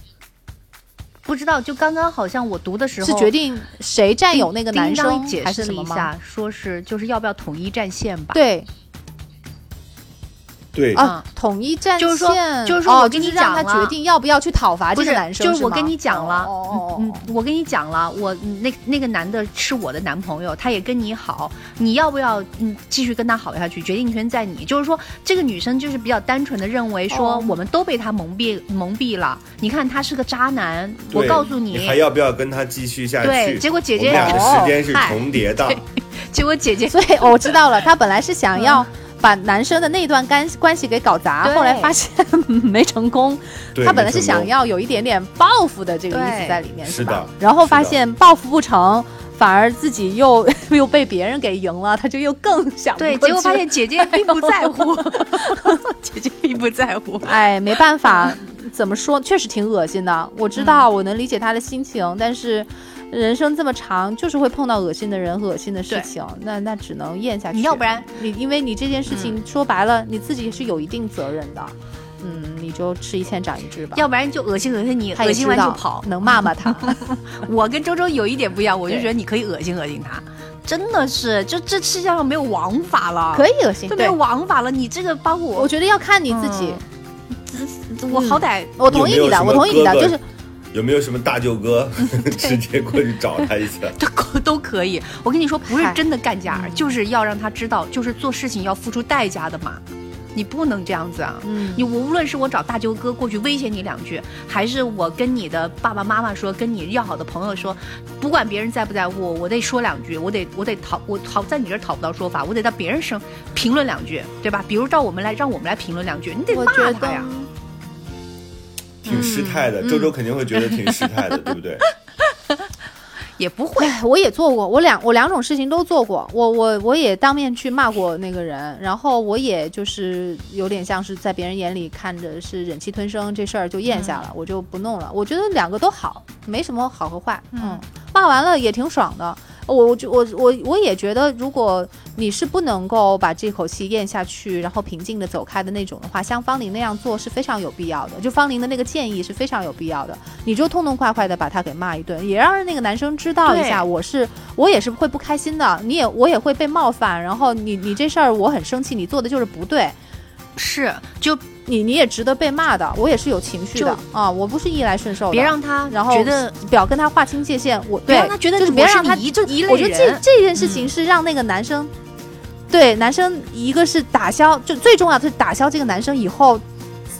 不知道，就刚刚好像我读的时候是决定谁占有那个男生还是什么吗？释了一下，说是就是要不要统一战线吧？对对啊，统一战线，就是说就是说哦我跟你就是让他讲了决定要不要去讨伐这个男生，就是我跟你讲了，嗯哦，我跟你讲了，我那那个男的是我的男朋友，他也跟你好，你要不要嗯继续跟他好下去？决定权在你。就是说，这个女生就是比较单纯的认为说，哦我们都被他蒙蔽蒙蔽了。你看他是个渣男，我告诉你还要不要跟他继续下去？对结果姐姐我们俩的哦时间是重叠的。*laughs* 结果姐姐所以我知道了，他本来是想要把男生的那段干关系给搞砸，后来发现 *laughs* 没成功。他本来是想要有一点点报复的这个意思在里面，吧是的？然后发现报复不成，反而自己又 *laughs* 又被别人给赢了，他就又更想对，结果发现姐姐并不在乎，*laughs* 姐姐并不在乎。哎，没办法，怎么说，确实挺恶心的。我知道，我能理解他的心情，但是人生这么长，就是会碰到恶心的人和恶心的事情，那那只能咽下去。你要不然你，因为你这件事情说白了，你自己是有一定责任的。嗯，你就吃一堑长一智吧。要不然就恶心恶心你，恶心完就跑。能骂骂他。*laughs* 我跟周周有一点不一样，我就觉得你可以恶心恶心他，真的是，就这世界上没有王法了，可以恶心，对就没有，王法了。你这个包括我觉得要看你自己。我好歹我同意你的，我同意你的，就是有没有什么大舅哥 *laughs* 直接过去找他一下？*laughs* 都可都可以。我跟你说，不是真的干架，就是要让他知道，就是做事情要付出代价的嘛。你不能这样子啊！嗯你无论是我找大舅哥过去威胁你两句，还是我跟你的爸爸妈妈说，跟你要好的朋友说，不管别人在不在乎，我得说两句，我得我得讨我讨在你这儿讨不到说法，我得到别人身评论两句，对吧？比如照我们来，让我们来评论两句，你得骂我觉得他呀。挺失态的，周周肯定会觉得挺失态的，对不对？*laughs* 也不会，哎，我也做过，我两我两种事情都做过。我我我也当面去骂过那个人，然后我也就是有点像是在别人眼里看着是忍气吞声，这事儿就咽下了，我就不弄了。我觉得两个都好，没什么好和坏。嗯，骂完了也挺爽的。我我就我我我也觉得，如果你是不能够把这口气咽下去，然后平静的走开的那种的话，像方玲那样做是非常有必要的。就方玲的那个建议是非常有必要的，你就痛痛快快的把他给骂一顿，也让那个男生知道一下，我是我也是会不开心的，你也我也会被冒犯，然后你你这事儿我很生气，你做的就是不对。是，就你你也值得被骂的，我也是有情绪的啊，我不是逆来顺受的。别让他然后觉得不要跟他划清界限，我对让他觉得就是别让他一就一类我觉得这这件事情是让那个男生，对男生一个是打消，就最重要的是打消这个男生以后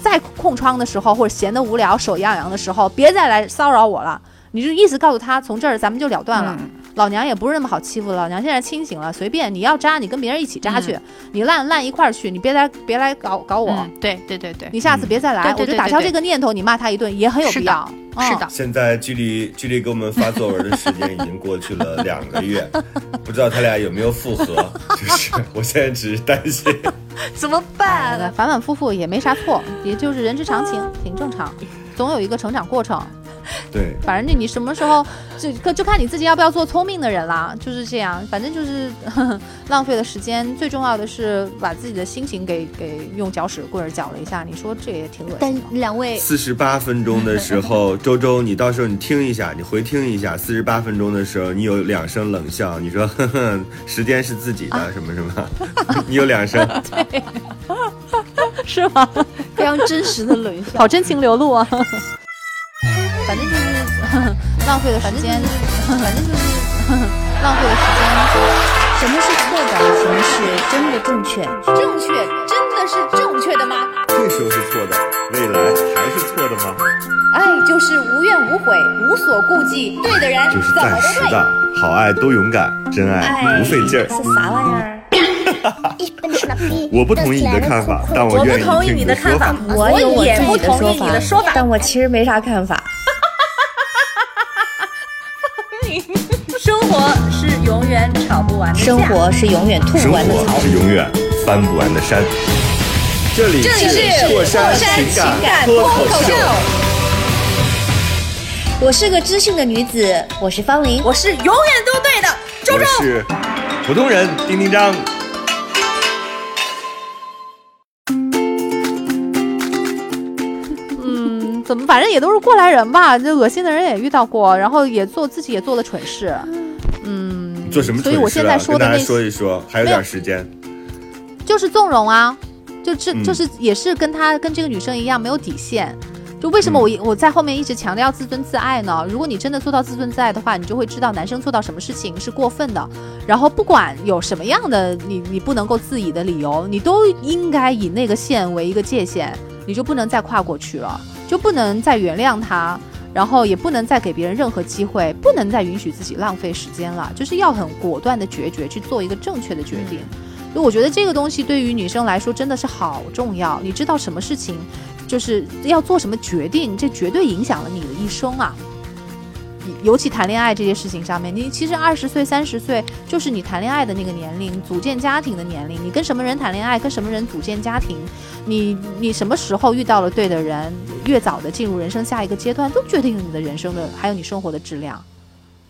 再空窗的时候或者闲得无聊手痒痒的时候，别再来骚扰我了。你就意思告诉他，从这儿咱们就了断了。嗯老娘也不是那么好欺负的，老娘现在清醒了，随便你要扎，你跟别人一起扎去，你烂烂一块儿去，你别来别来搞搞我。嗯，对对对对，你下次别再来，对对对我就打消这个念头。你骂他一顿也很有必要，嗯是的，现在距离距离给我们发作文的时间已经过去了两个月，*laughs* 不知道他俩有没有复合？*laughs* 就是我现在只是担心。*laughs* 怎么哎办？反反复复也没啥错，也就是人之常情，挺正常，总有一个成长过程。对，反正你什么时候就就就看你自己要不要做聪明的人啦，就是这样。反正就是呵呵 *laughs* 浪费了时间，最重要的是把自己的心情给给用搅屎棍儿搅了一下。你说这也挺恶但心的。两位四十八分钟的时候，周周，你到时候你听一下，你回听一下，四十八分钟的时候，你有两声冷笑，你说呵呵，*laughs* 时间是自己的，什么什么，*laughs* 你有两声，是吗？非常真实的冷笑，好真情流露啊！反正就是呵 *laughs* 呵浪费了时间，反正就是呵 *laughs* 呵浪费了时间。什么是错的？什么是真的正确？正确真的是正确的吗？这时候是错的，未来还是错的吗？爱就是无怨无悔，无所顾忌，对的人就是暂。时的，好爱都勇敢，真爱不费劲儿。是啥玩意儿？*laughs* 我不同意你的看法，但我愿意听你的说法。我也不同意说你的说法但我其实没啥看法。活是永远吵不完的架生活是永远吐不完的草活。是永远翻不完的山。这里是过山情感脱口秀，我是个知性的女子，我是方玲。我是永远都对的。周我是普通人丁丁张。嗯，怎么反正也都是过来人吧，这恶心的人也遇到过，然后也做自己也做了蠢事。嗯，做什么所以我现在说的那说一说，还有点时间。就是纵容啊，就这嗯就是也是跟他跟这个女生一样没有底线。就为什么我一我在后面一直强调自尊自爱呢？如果你真的做到自尊自爱的话，你就会知道男生做到什么事情是过分的，然后不管有什么样的你你不能够自已的理由，你都应该以那个线为一个界限，你就不能再跨过去了，就不能再原谅他。然后也不能再给别人任何机会，不能再允许自己浪费时间了，就是要很果断的决绝去做一个正确的决定。所以我觉得这个东西对于女生来说真的是好重要。你知道什么事情，就是要做什么决定，这绝对影响了你的一生啊。尤其谈恋爱这件事情上面，你其实二十岁、三十岁就是你谈恋爱的那个年龄，组建家庭的年龄。你跟什么人谈恋爱，跟什么人组建家庭，你你什么时候遇到了对的人，越早的进入人生下一个阶段，都决定了你的人生的还有你生活的质量。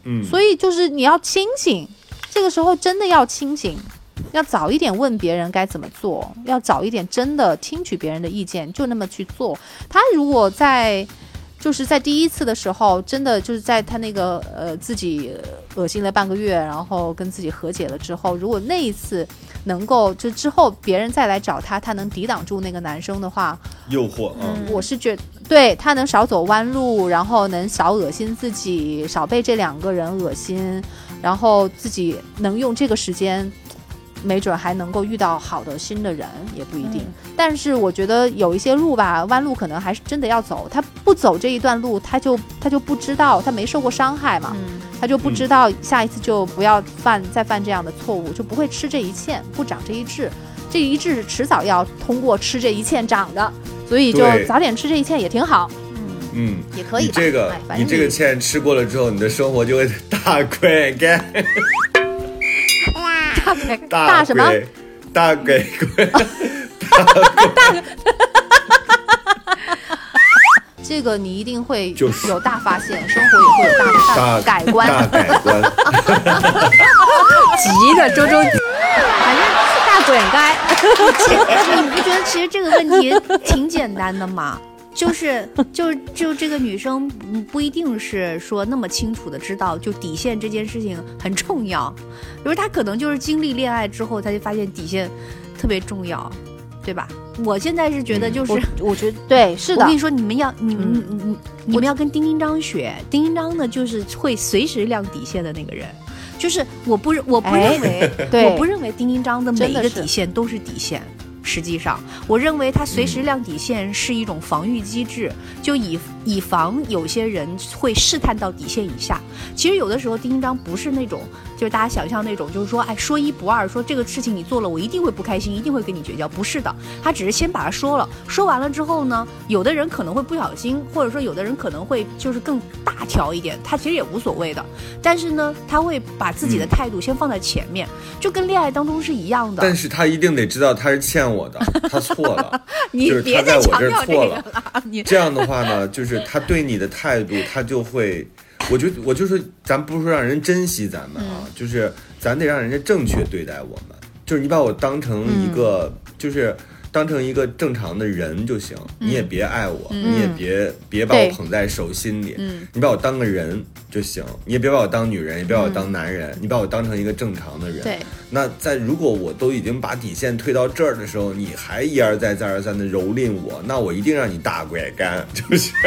嗯，所以就是你要清醒，这个时候真的要清醒，要早一点问别人该怎么做，要早一点真的听取别人的意见，就那么去做。他如果在就是在第一次的时候，真的就是在他那个呃自己恶心了半个月，然后跟自己和解了之后，如果那一次能够就之后别人再来找他，他能抵挡住那个男生的话，诱惑啊，我是觉对他能少走弯路，然后能少恶心自己，少被这两个人恶心，然后自己能用这个时间，没准还能够遇到好的新的人，也不一定。但是我觉得有一些路吧，弯路可能还是真的要走。他不走这一段路，他就他就不知道，他没受过伤害嘛，嗯他就不知道下一次就不要犯再犯这样的错误，就不会吃这一堑，不长这一智。这一智迟早要通过吃这一堑长的，所以就早点吃这一堑也挺好，嗯。也可以吧。你这个你正这个芡吃过了之后，你的生活就会大拐改，*laughs* 大什么？鬼，大改鬼，*laughs* *laughs* 这个你一定会有大发现，生活也会有大大改观。大改观。*laughs* 急的周周，反正大滚该。你不觉得其实这个问题挺简单的吗？就是就就这个女生不不一定是说那么清楚的知道，就底线这件事情很重要，比如她可能就是经历恋爱之后，她就发现底线特别重要。对吧？我现在是觉得就是。我我觉得对，是的我跟你，说，你们要你们、嗯你你你们要跟丁丁章学。丁丁章呢，就是会随时亮底线的那个人。就是我不认我不哎认为，对我不认为丁丁章的每一个真的是底线都是底线。实际上，我认为他随时亮底线是一种防御机制，就以以防有些人会试探到底线以下。其实有的时候，丁丁章不是那种，就是大家想象那种，就是说，哎，说一不二，说这个事情你做了，我一定会不开心，一定会跟你绝交。不是的，他只是先把它说了，说完了之后呢，有的人可能会不小心，或者说有的人可能会就是更大条一点，他其实也无所谓的。但是呢，他会把自己的态度先放在前面，就跟恋爱当中是一样的。但是他一定得知道他是欠我的，他错了。*laughs* 你就是别再他在我这儿强调这个了，你这样的话呢，就是他对你的态度，他就会，我觉得我就说，咱不是说让人珍惜咱们啊，就是咱得让人家正确对待我们，就是你把我当成一个，就是当成一个正常的人就行，你也别爱我，你也别别把我捧在手心里，嗯。你把我当个人就行，你也别把我当女人，也别把我当男人，你把我当成一个正常的人。对。那在如果我都已经把底线推到这儿的时候，你还一而再再而三的蹂躏我，那我一定让你大拐干，就是。*laughs*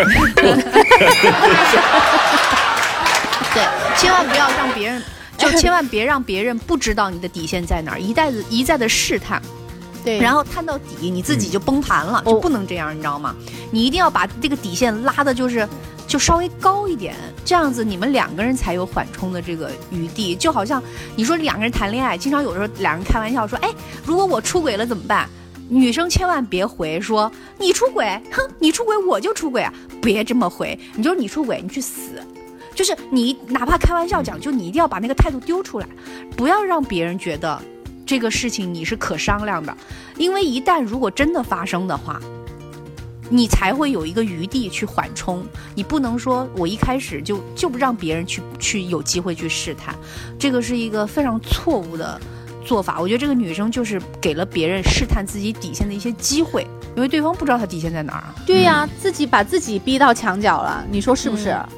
对，千万不要让别人，*laughs* 就千万别让别人不知道你的底线在哪儿，一再的一再的试探，对，然后探到底，你自己就崩盘了，哦就不能这样，你知道吗？你一定要把这个底线拉的，就是就稍微高一点，这样子你们两个人才有缓冲的这个余地。就好像你说两个人谈恋爱，经常有的时候两人开玩笑说，哎，如果我出轨了怎么办？女生千万别回说你出轨，哼，你出轨我就出轨啊，别这么回，你就是你出轨，你去死。就是你哪怕开玩笑讲，就你一定要把那个态度丢出来，不要让别人觉得这个事情你是可商量的，因为一旦如果真的发生的话，你才会有一个余地去缓冲。你不能说我一开始就就不让别人去去有机会去试探，这个是一个非常错误的做法。我觉得这个女生就是给了别人试探自己底线的一些机会，因为对方不知道她底线在哪儿啊。对呀、自己把自己逼到墙角了，你说是不是？嗯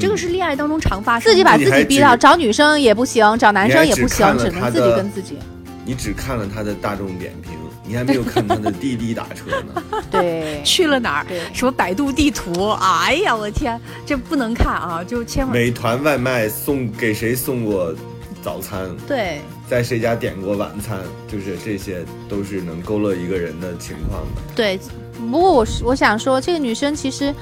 这个是恋爱当中常发生的。自己把自己逼到找女生也不行，找男生也不行，只能自己跟自己。你只看了他的大众点评，*laughs* 你还没有看他的滴滴打车呢。*laughs* 对，去了哪儿？什么百度地图？哎呀，我的天，这不能看啊！就千万美团外卖送给谁送过早餐，对。在谁家点过晚餐，就是这些都是能勾勒一个人的情况的。对，不过我是我想说，这个女生其实，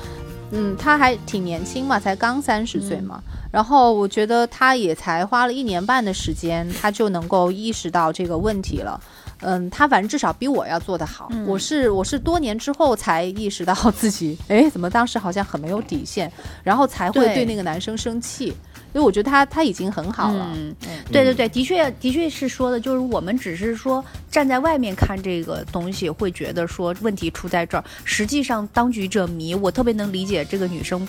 嗯，他还挺年轻嘛，才刚三十岁嘛。然后我觉得他也才花了一年半的时间，他就能够意识到这个问题了。嗯，他反正至少比我要做得好。我是我是多年之后才意识到自己，哎，怎么当时好像很没有底线，然后才会对对那个男生生气。因为我觉得他他已经很好了。嗯，对对对，的确的确是说的，就是我们只是说站在外面看这个东西，会觉得说问题出在这儿。实际上当局者迷，我特别能理解这个女生。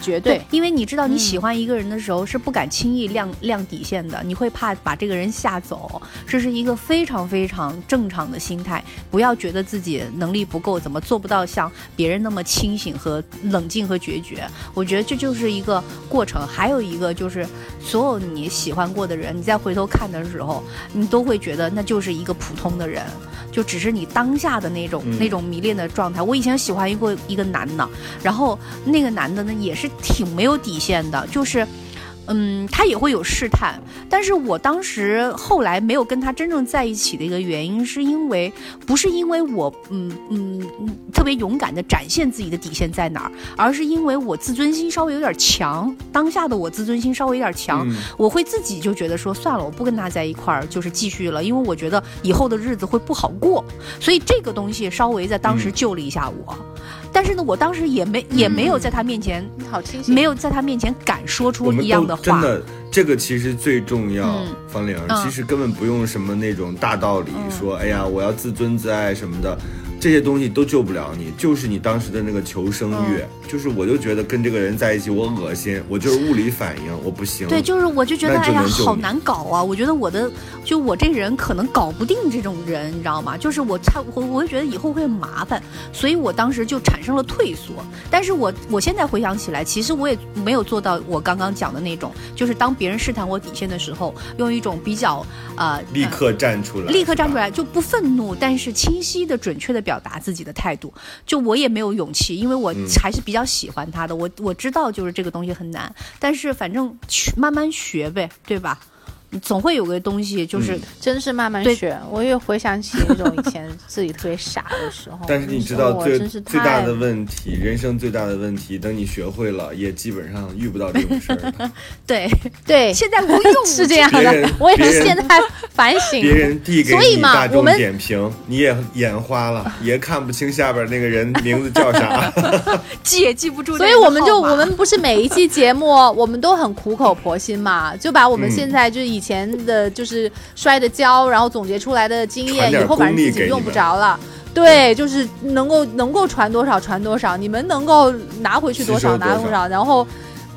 绝对，因为你知道你喜嗯欢一个人的时候是不敢轻易亮亮底线的，你会怕把这个人吓走，这是一个非常非常正常的心态。不要觉得自己能力不够，怎么做不到像别人那么清醒和冷静和决绝？我觉得这就是一个过程。还有一个就是，所有你喜欢过的人，你再回头看的时候，你都会觉得那就是一个普通的人，就只是你当下的那种、嗯那种迷恋的状态。我以前喜欢过一个男的，然后那个男的呢也是挺没有底线的，就是。嗯，他也会有试探，但是我当时后来没有跟他真正在一起的一个原因，是因为不是因为我嗯嗯嗯特别勇敢的展现自己的底线在哪儿，而是因为我自尊心稍微有点强，当下的我自尊心稍微有点强，嗯我会自己就觉得说算了，我不跟他在一块儿，就是继续了，因为我觉得以后的日子会不好过，所以这个东西稍微在当时嗯救了一下我。但是呢，我当时也没也没有在他面前，你好清醒，没有在他面前敢说出一样的话。都真的，这个其实最重要。嗯方玲，嗯其实根本不用什么那种大道理，说哎呀我要自尊自爱什么的。这些东西都救不了你，就是你当时的那个求生欲，就是我就觉得跟这个人在一起我恶心，我就是物理反应，我不行。对，就是我就觉得那哎呀，好难搞啊！我觉得我的就我这人可能搞不定这种人，你知道吗？就是我差我我会觉得以后会很麻烦，所以我当时就产生了退缩。但是我我现在回想起来，其实我也没有做到我刚刚讲的那种，就是当别人试探我底线的时候，用一种比较呃立刻站出来，立刻站出。来，就不愤怒，但是清晰的、准确的表达自己的态度。就我也没有勇气，因为我嗯还是比较喜欢他的。我我知道就是这个东西很难，但是反正学慢慢学呗，对吧？你总会有个东西，就是、嗯真是慢慢学。我也回想起那种以前自己特别傻的时候，但是你知道最最大的问题，人生最大的问题，等你学会了，也基本上遇不到这种事儿。*laughs* 对，对，现在不用是 *laughs* 这样的。我也是现在反省，别人递给所以嘛你大众我们点评，你也眼花了，*laughs* 也看不清下边那个人名字叫啥。记也记不住所。以我们就我们不是每一期节目我们都很苦口婆心嘛，就把我们嗯现在就是以前的就是摔的跤，然后总结出来的经验，以后反正自己用不着了。对，就是能够能够传多少传多少，你们能够拿回去多少拿多少，然后。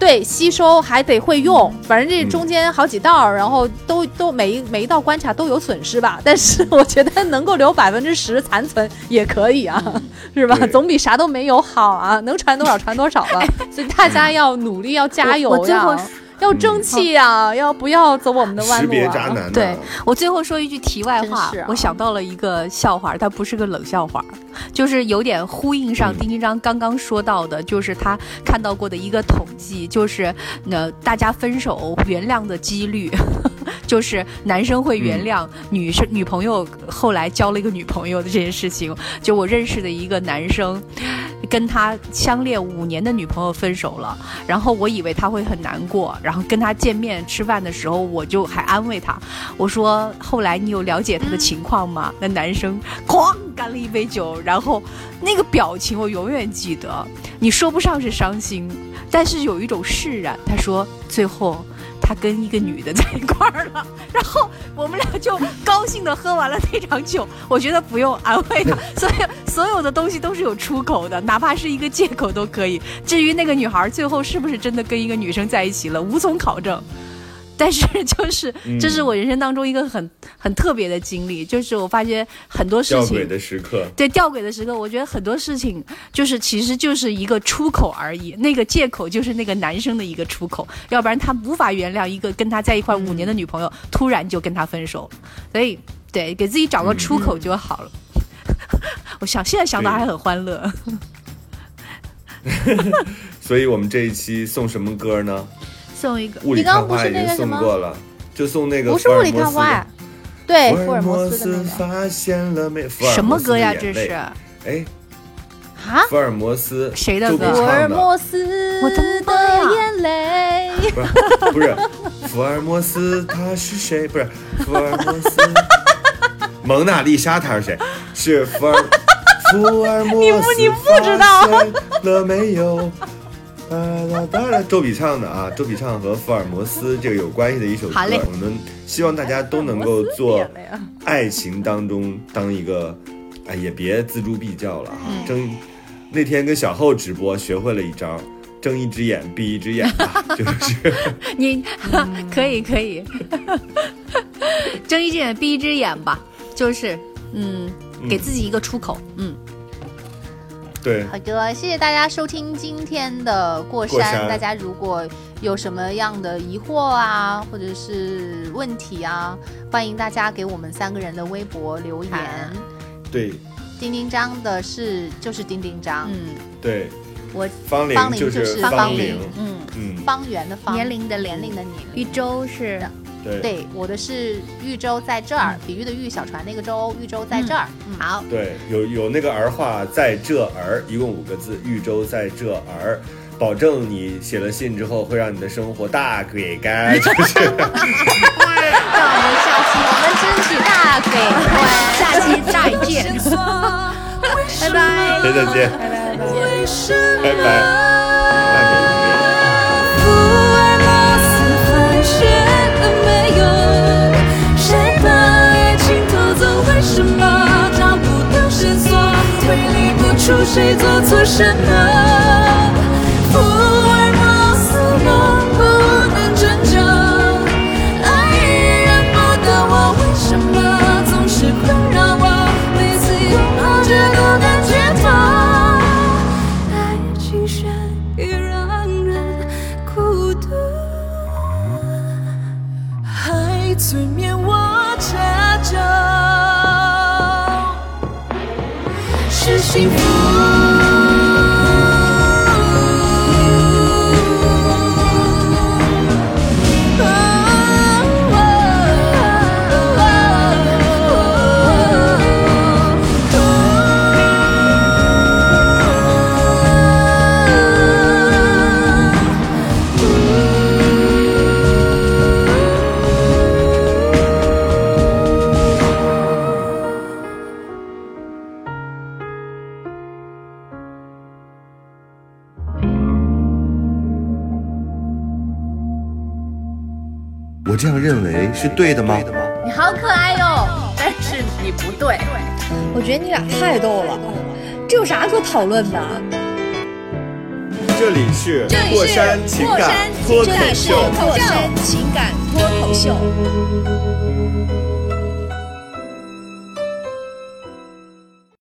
对，吸收还得会用，反正这嗯中间好几道，然后都都每一每一道关卡都有损失吧。*laughs* 但是我觉得能够留百分之十残存也可以啊，*laughs* 是吧？总比啥都没有好啊，能传多少传多少了。*laughs* 所以大家要努力，要加油我我最后呀，要争气呀，要不要走我们的弯路啊？别渣男？对我最后说一句题外话，啊我想到了一个笑话，它不是个冷笑话，*laughs* 就是有点呼应上嗯丁丁章刚刚说到的，就是他看到过的一个统计，就是呃大家分手原谅的几率。*laughs* 就是男生会原谅女生、女朋友后来交了一个女朋友的这件事情。就我认识的一个男生，跟他相恋五年的女朋友分手了，然后我以为他会很难过，然然后跟他见面吃饭的时候，我就还安慰他，我说后来你有了解他的情况吗？那男生哐干了一杯酒，然后那个表情我永远记得，你说不上是伤心，但是有一种释然。他说最后。他跟一个女的在一块儿了，然后我们俩就高兴的喝完了那场酒。我觉得不用安慰他，*laughs* 所以所有的东西都是有出口的，哪怕是一个借口都可以。至于那个女孩最后是不是真的跟一个女生在一起了，无从考证。但是 *laughs* 就是嗯。这是我人生当中一个很很特别的经历，就是我发现很多事情吊诡的时刻，对吊诡的时刻，我觉得很多事情就是其实就是一个出口而已，那个借口就是那个男生的一个出口，要不然他无法原谅一个跟他在一块五年的女朋友突然就跟他分手，所以对给自己找个出口就好了。*laughs* 我想现在想到还很欢乐，*laughs* 所以我们这一期送什么歌呢？送一个你刚刚不是看花已经那个什么送过了，就送那个不是物理福尔摩斯看花呀，对，福福尔摩摩斯的那个发现了没？什么歌呀？这是哎，啊，福尔摩斯谁的歌福尔，摩斯我的眼泪。不是不是，福尔摩斯他是谁？不是福尔摩斯，蒙娜丽莎他是谁？是福尔 *laughs* 福尔摩斯，你不你不知道了没有？哒哒哒哒，周笔畅的啊，周笔畅和福尔摩斯这个有关系的一首歌我们希望大家都能够做爱情当中当一个，哎，也别锱铢必较了哈。睁那天跟小厚直播，学会了一招，睁一只眼 *laughs* *laughs* *laughs* 闭一只眼吧，就是你可以可以，睁一只眼闭一只眼吧，就是嗯，给自己一个出口，嗯。对，好的，谢谢大家收听今天的过山。过山。大家如果有什么样的疑惑啊，或者是问题啊，欢迎大家给我们三个人的微博留言。对。丁丁张的是就是丁丁张，嗯，对，我方龄方龄就就是方方龄龄，嗯，嗯，方圆的方，年龄的年龄。的年。一周是对对，我的是豫州在这儿，比喻的豫，小船那个州，豫州在这儿。嗯，好，对，有有那个儿化在这儿，一共五个字，豫州在这儿。保证你写了信之后，会让你的生活大改改，*laughs* 就是让我们下期我们争取大给关。下期 *laughs* 再见，拜拜。再再见，拜拜。大谁做错什么？是对的吗？你好可爱哟，但是你不对。我觉得你俩太逗了，这有啥可讨论的？这里是这里是过山情过感脱口秀，这里是过山情感脱口秀。